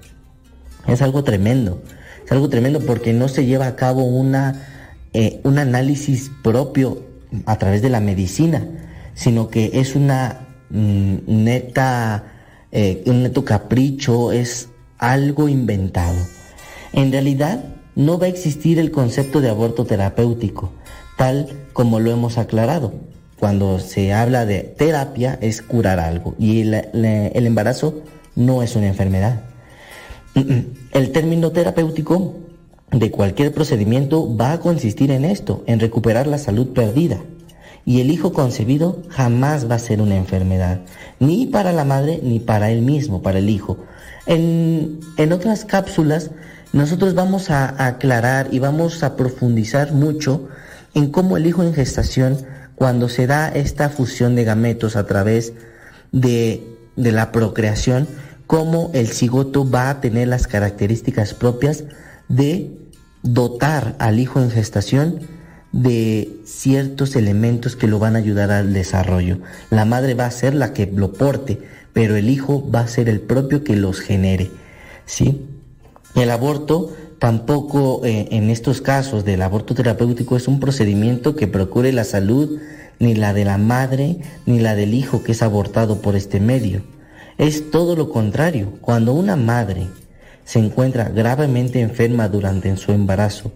Es algo tremendo, es algo tremendo porque no se lleva a cabo una, eh, un análisis propio a través de la medicina, sino que es una mm, neta, eh, un neto capricho, es algo inventado. En realidad, no va a existir el concepto de aborto terapéutico, tal como lo hemos aclarado. Cuando se habla de terapia es curar algo y el, el embarazo no es una enfermedad. El término terapéutico de cualquier procedimiento va a consistir en esto, en recuperar la salud perdida. Y el hijo concebido jamás va a ser una enfermedad, ni para la madre ni para él mismo, para el hijo. En, en otras cápsulas nosotros vamos a aclarar y vamos a profundizar mucho en cómo el hijo en gestación, cuando se da esta fusión de gametos a través de, de la procreación, cómo el cigoto va a tener las características propias de dotar al hijo en gestación de ciertos elementos que lo van a ayudar al desarrollo. La madre va a ser la que lo porte, pero el hijo va a ser el propio que los genere. ¿Sí? El aborto tampoco eh, en estos casos del aborto terapéutico es un procedimiento que procure la salud ni la de la madre ni la del hijo que es abortado por este medio. Es todo lo contrario. Cuando una madre se encuentra gravemente enferma durante su embarazo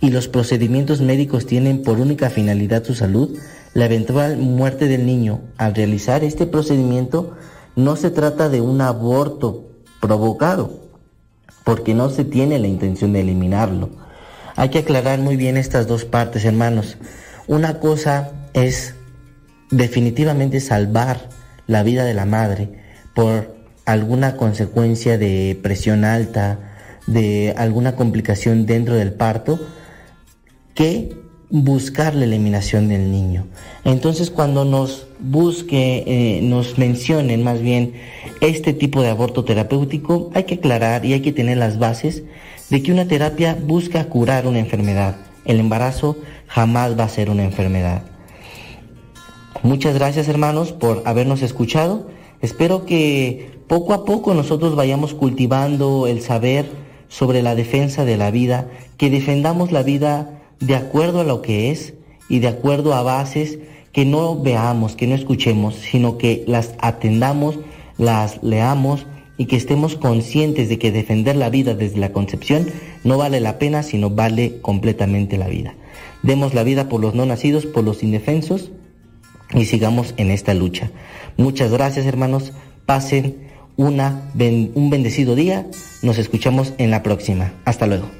y los procedimientos médicos tienen por única finalidad su salud, la eventual muerte del niño al realizar este procedimiento no se trata de un aborto provocado, porque no se tiene la intención de eliminarlo. Hay que aclarar muy bien estas dos partes, hermanos. Una cosa es definitivamente salvar la vida de la madre por alguna consecuencia de presión alta, de alguna complicación dentro del parto, que buscar la eliminación del niño. Entonces cuando nos busque, eh, nos mencionen más bien este tipo de aborto terapéutico, hay que aclarar y hay que tener las bases de que una terapia busca curar una enfermedad. El embarazo jamás va a ser una enfermedad. Muchas gracias hermanos por habernos escuchado. Espero que poco a poco nosotros vayamos cultivando el saber sobre la defensa de la vida, que defendamos la vida de acuerdo a lo que es y de acuerdo a bases que no veamos, que no escuchemos, sino que las atendamos, las leamos y que estemos conscientes de que defender la vida desde la concepción no vale la pena, sino vale completamente la vida. Demos la vida por los no nacidos, por los indefensos y sigamos en esta lucha. Muchas gracias hermanos, pasen una, un bendecido día, nos escuchamos en la próxima. Hasta luego.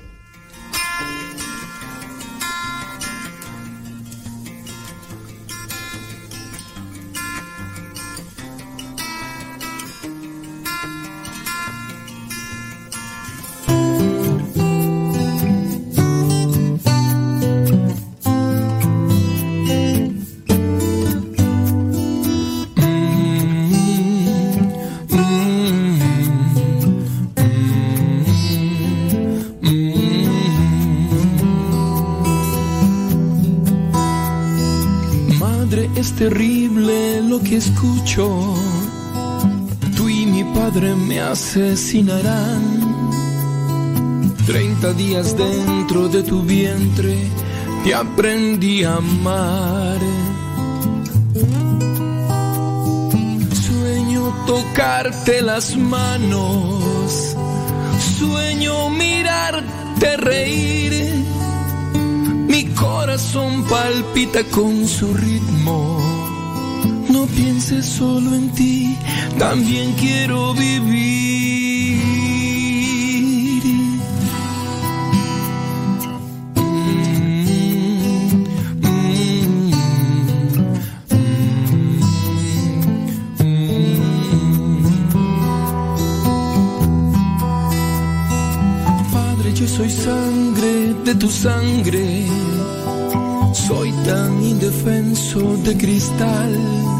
Asesinarán. Treinta días dentro de tu vientre te aprendí a amar. Sueño tocarte las manos, sueño mirarte reír. Mi corazón palpita con su ritmo. No pienses solo en ti, también quiero vivir. Padre, yo soy sangre de tu sangre. Soy tan indefenso de cristal.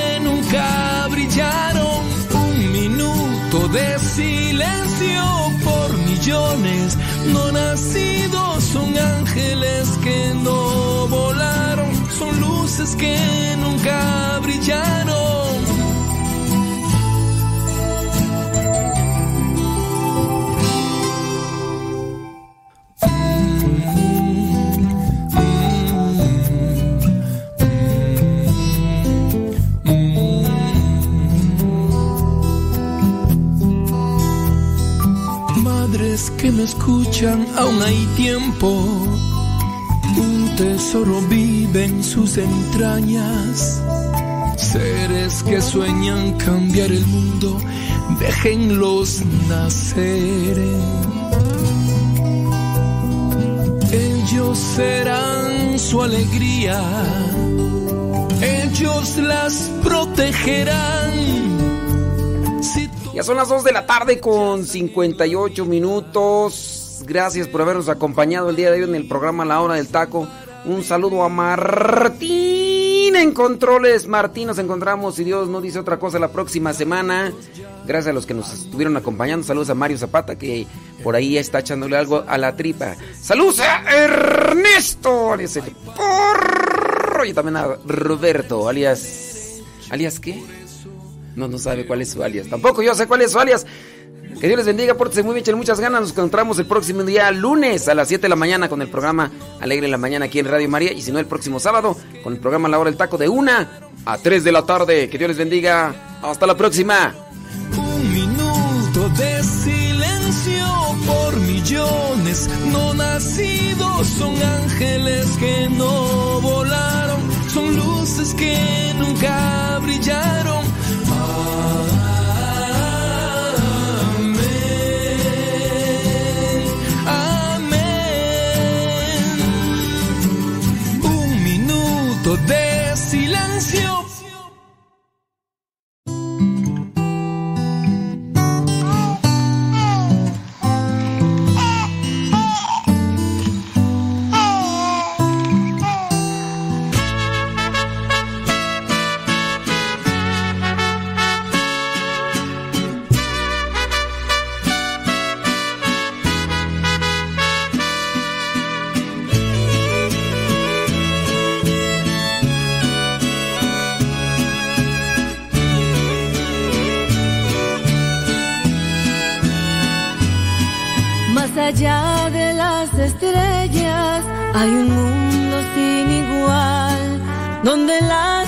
luces que nunca brillaron. Madres que me escuchan, aún hay tiempo. Tesoro vive en sus entrañas. Seres que sueñan cambiar el mundo, déjenlos nacer. Ellos serán su alegría, ellos las protegerán.
Ya son las 2 de la tarde con 58 minutos. Gracias por habernos acompañado el día de hoy en el programa La Hora del Taco. Un saludo a Martín en controles. Martín, nos encontramos, si Dios no dice otra cosa, la próxima semana. Gracias a los que nos estuvieron acompañando. Saludos a Mario Zapata, que por ahí está echándole algo a la tripa. Saludos a Ernesto, alias el porro. Y también a Roberto, alias... ¿Alias qué? No, no sabe cuál es su alias. Tampoco yo sé cuál es su alias. Que Dios les bendiga, pórtense muy bien, echen muchas ganas. Nos encontramos el próximo día, lunes, a las 7 de la mañana, con el programa Alegre en la Mañana aquí en Radio María. Y si no, el próximo sábado, con el programa La Hora del Taco de 1 a 3 de la tarde. Que Dios les bendiga. Hasta la próxima.
Un minuto de silencio por millones no nacidos son ángeles que no volaron, son luces que nunca brillaron.
Hay un mundo sin igual
donde la